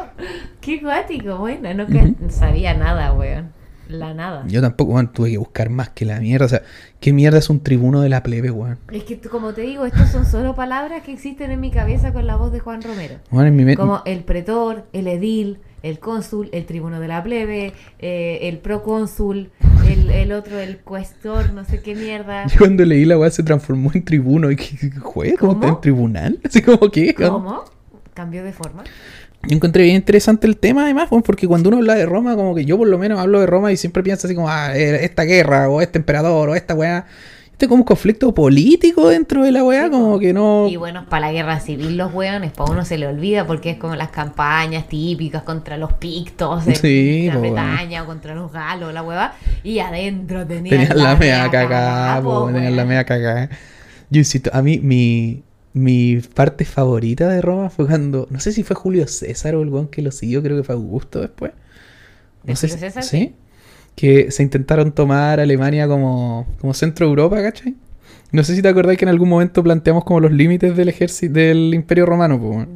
Qué guático, bueno, no sabía nada, weón. La nada. Yo tampoco, weón, tuve que buscar más que la mierda. O sea, ¿qué mierda es un tribuno de la plebe, weón? Es que, como te digo, estos son solo palabras que existen en mi cabeza con la voz de Juan Romero. Weón, en mi mente. Como el pretor, el edil, el cónsul, el tribuno de la plebe, eh, el procónsul, el, el otro, el cuestor, no sé qué mierda. Yo cuando leí la weá se transformó en tribuno. Y que, juez, ¿cómo está ¿Cómo? en tribunal? Así como que. ¿Cómo? Cambió de forma. Yo encontré bien interesante el tema, además, porque cuando uno habla de Roma, como que yo por lo menos hablo de Roma y siempre pienso así como, ah, eh, esta guerra, o este emperador, o esta weá. Este como un conflicto político dentro de la weá, como que no. Y bueno, para la guerra civil los hueones, para uno se le olvida porque es como las campañas típicas contra los pictos en Sí, po, Bretaña o contra los galos, la hueva. Y adentro tenían Tenían la mea mea cagada, tenían la mea cagada. Yo insisto, a mí mi, mi parte favorita de Roma fue cuando, no sé si fue Julio César o el weón que lo siguió, creo que fue Augusto después. ¿De No sé Julio César? ¿Sí? Que se intentaron tomar Alemania como, como centro de Europa, ¿cachai? No sé si te acordáis que en algún momento planteamos como los límites del ejército del Imperio Romano, pues,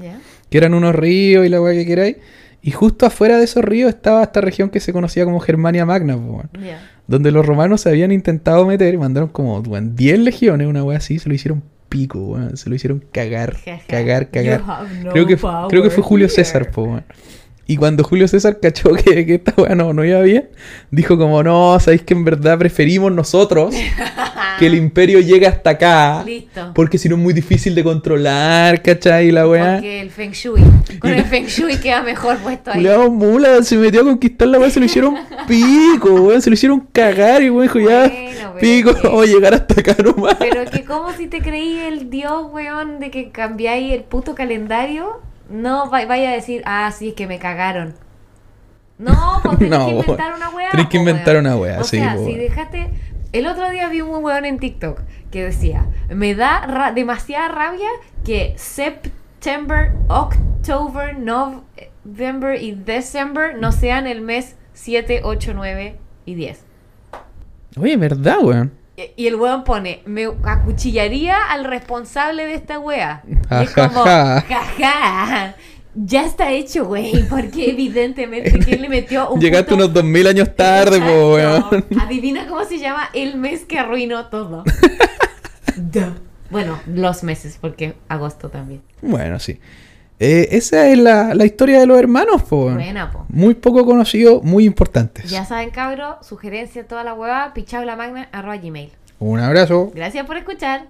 que eran unos ríos y la weá que queráis. Y justo afuera de esos ríos estaba esta región que se conocía como Germania Magna, pues, donde los romanos se habían intentado meter y mandaron como weón, 10 legiones, una weá así, se lo hicieron pico, weón, se lo hicieron cagar, cagar, cagar. No creo, que, creo que fue Julio. César, po, weón. Y cuando Julio César cachó que, que esta weá no, no iba bien, dijo como, no, sabéis que en verdad preferimos nosotros que el imperio llegue hasta acá. Listo. Porque si no es muy difícil de controlar, ¿cachai? La weá. Porque el Feng Shui. Con el Feng Shui queda mejor puesto ahí. Culeado mula, se metió a conquistar la weá, se lo hicieron pico, weón, se lo hicieron cagar y weón dijo ya, Bueno, pico, que- vamos a llegar hasta acá nomás. Pero que como si te creí el dios, weón, de que cambiáis el puto calendario, no va- vaya a decir, ah, sí, es que me cagaron. No, pues tenés No, que inventar una weá. Tenés que inventar weón. una weá, o sí, sea, po, si weón. dejaste... El otro día vi un weón en TikTok que decía, me da ra- demasiada rabia que September, October, November y December no sean el mes 7, 8, 9 y 10. Oye, ¿verdad, weón? Y- el weón pone, me acuchillaría al responsable de esta wea. Y es como, jaja, ya está hecho, güey, porque evidentemente que le metió un Llegaste puto- unos 2000 años tarde, po, weón. Adivina cómo se llama el mes que arruinó todo. Bueno, los meses, porque agosto también. Bueno, sí. Eh, esa es la, la historia de los hermanos, po. Buena, po. Muy poco conocido, muy importantes. Ya saben, cabros, sugerencia, toda la hueva, pichado la magna, arroba gmail. Un abrazo. Gracias por escuchar.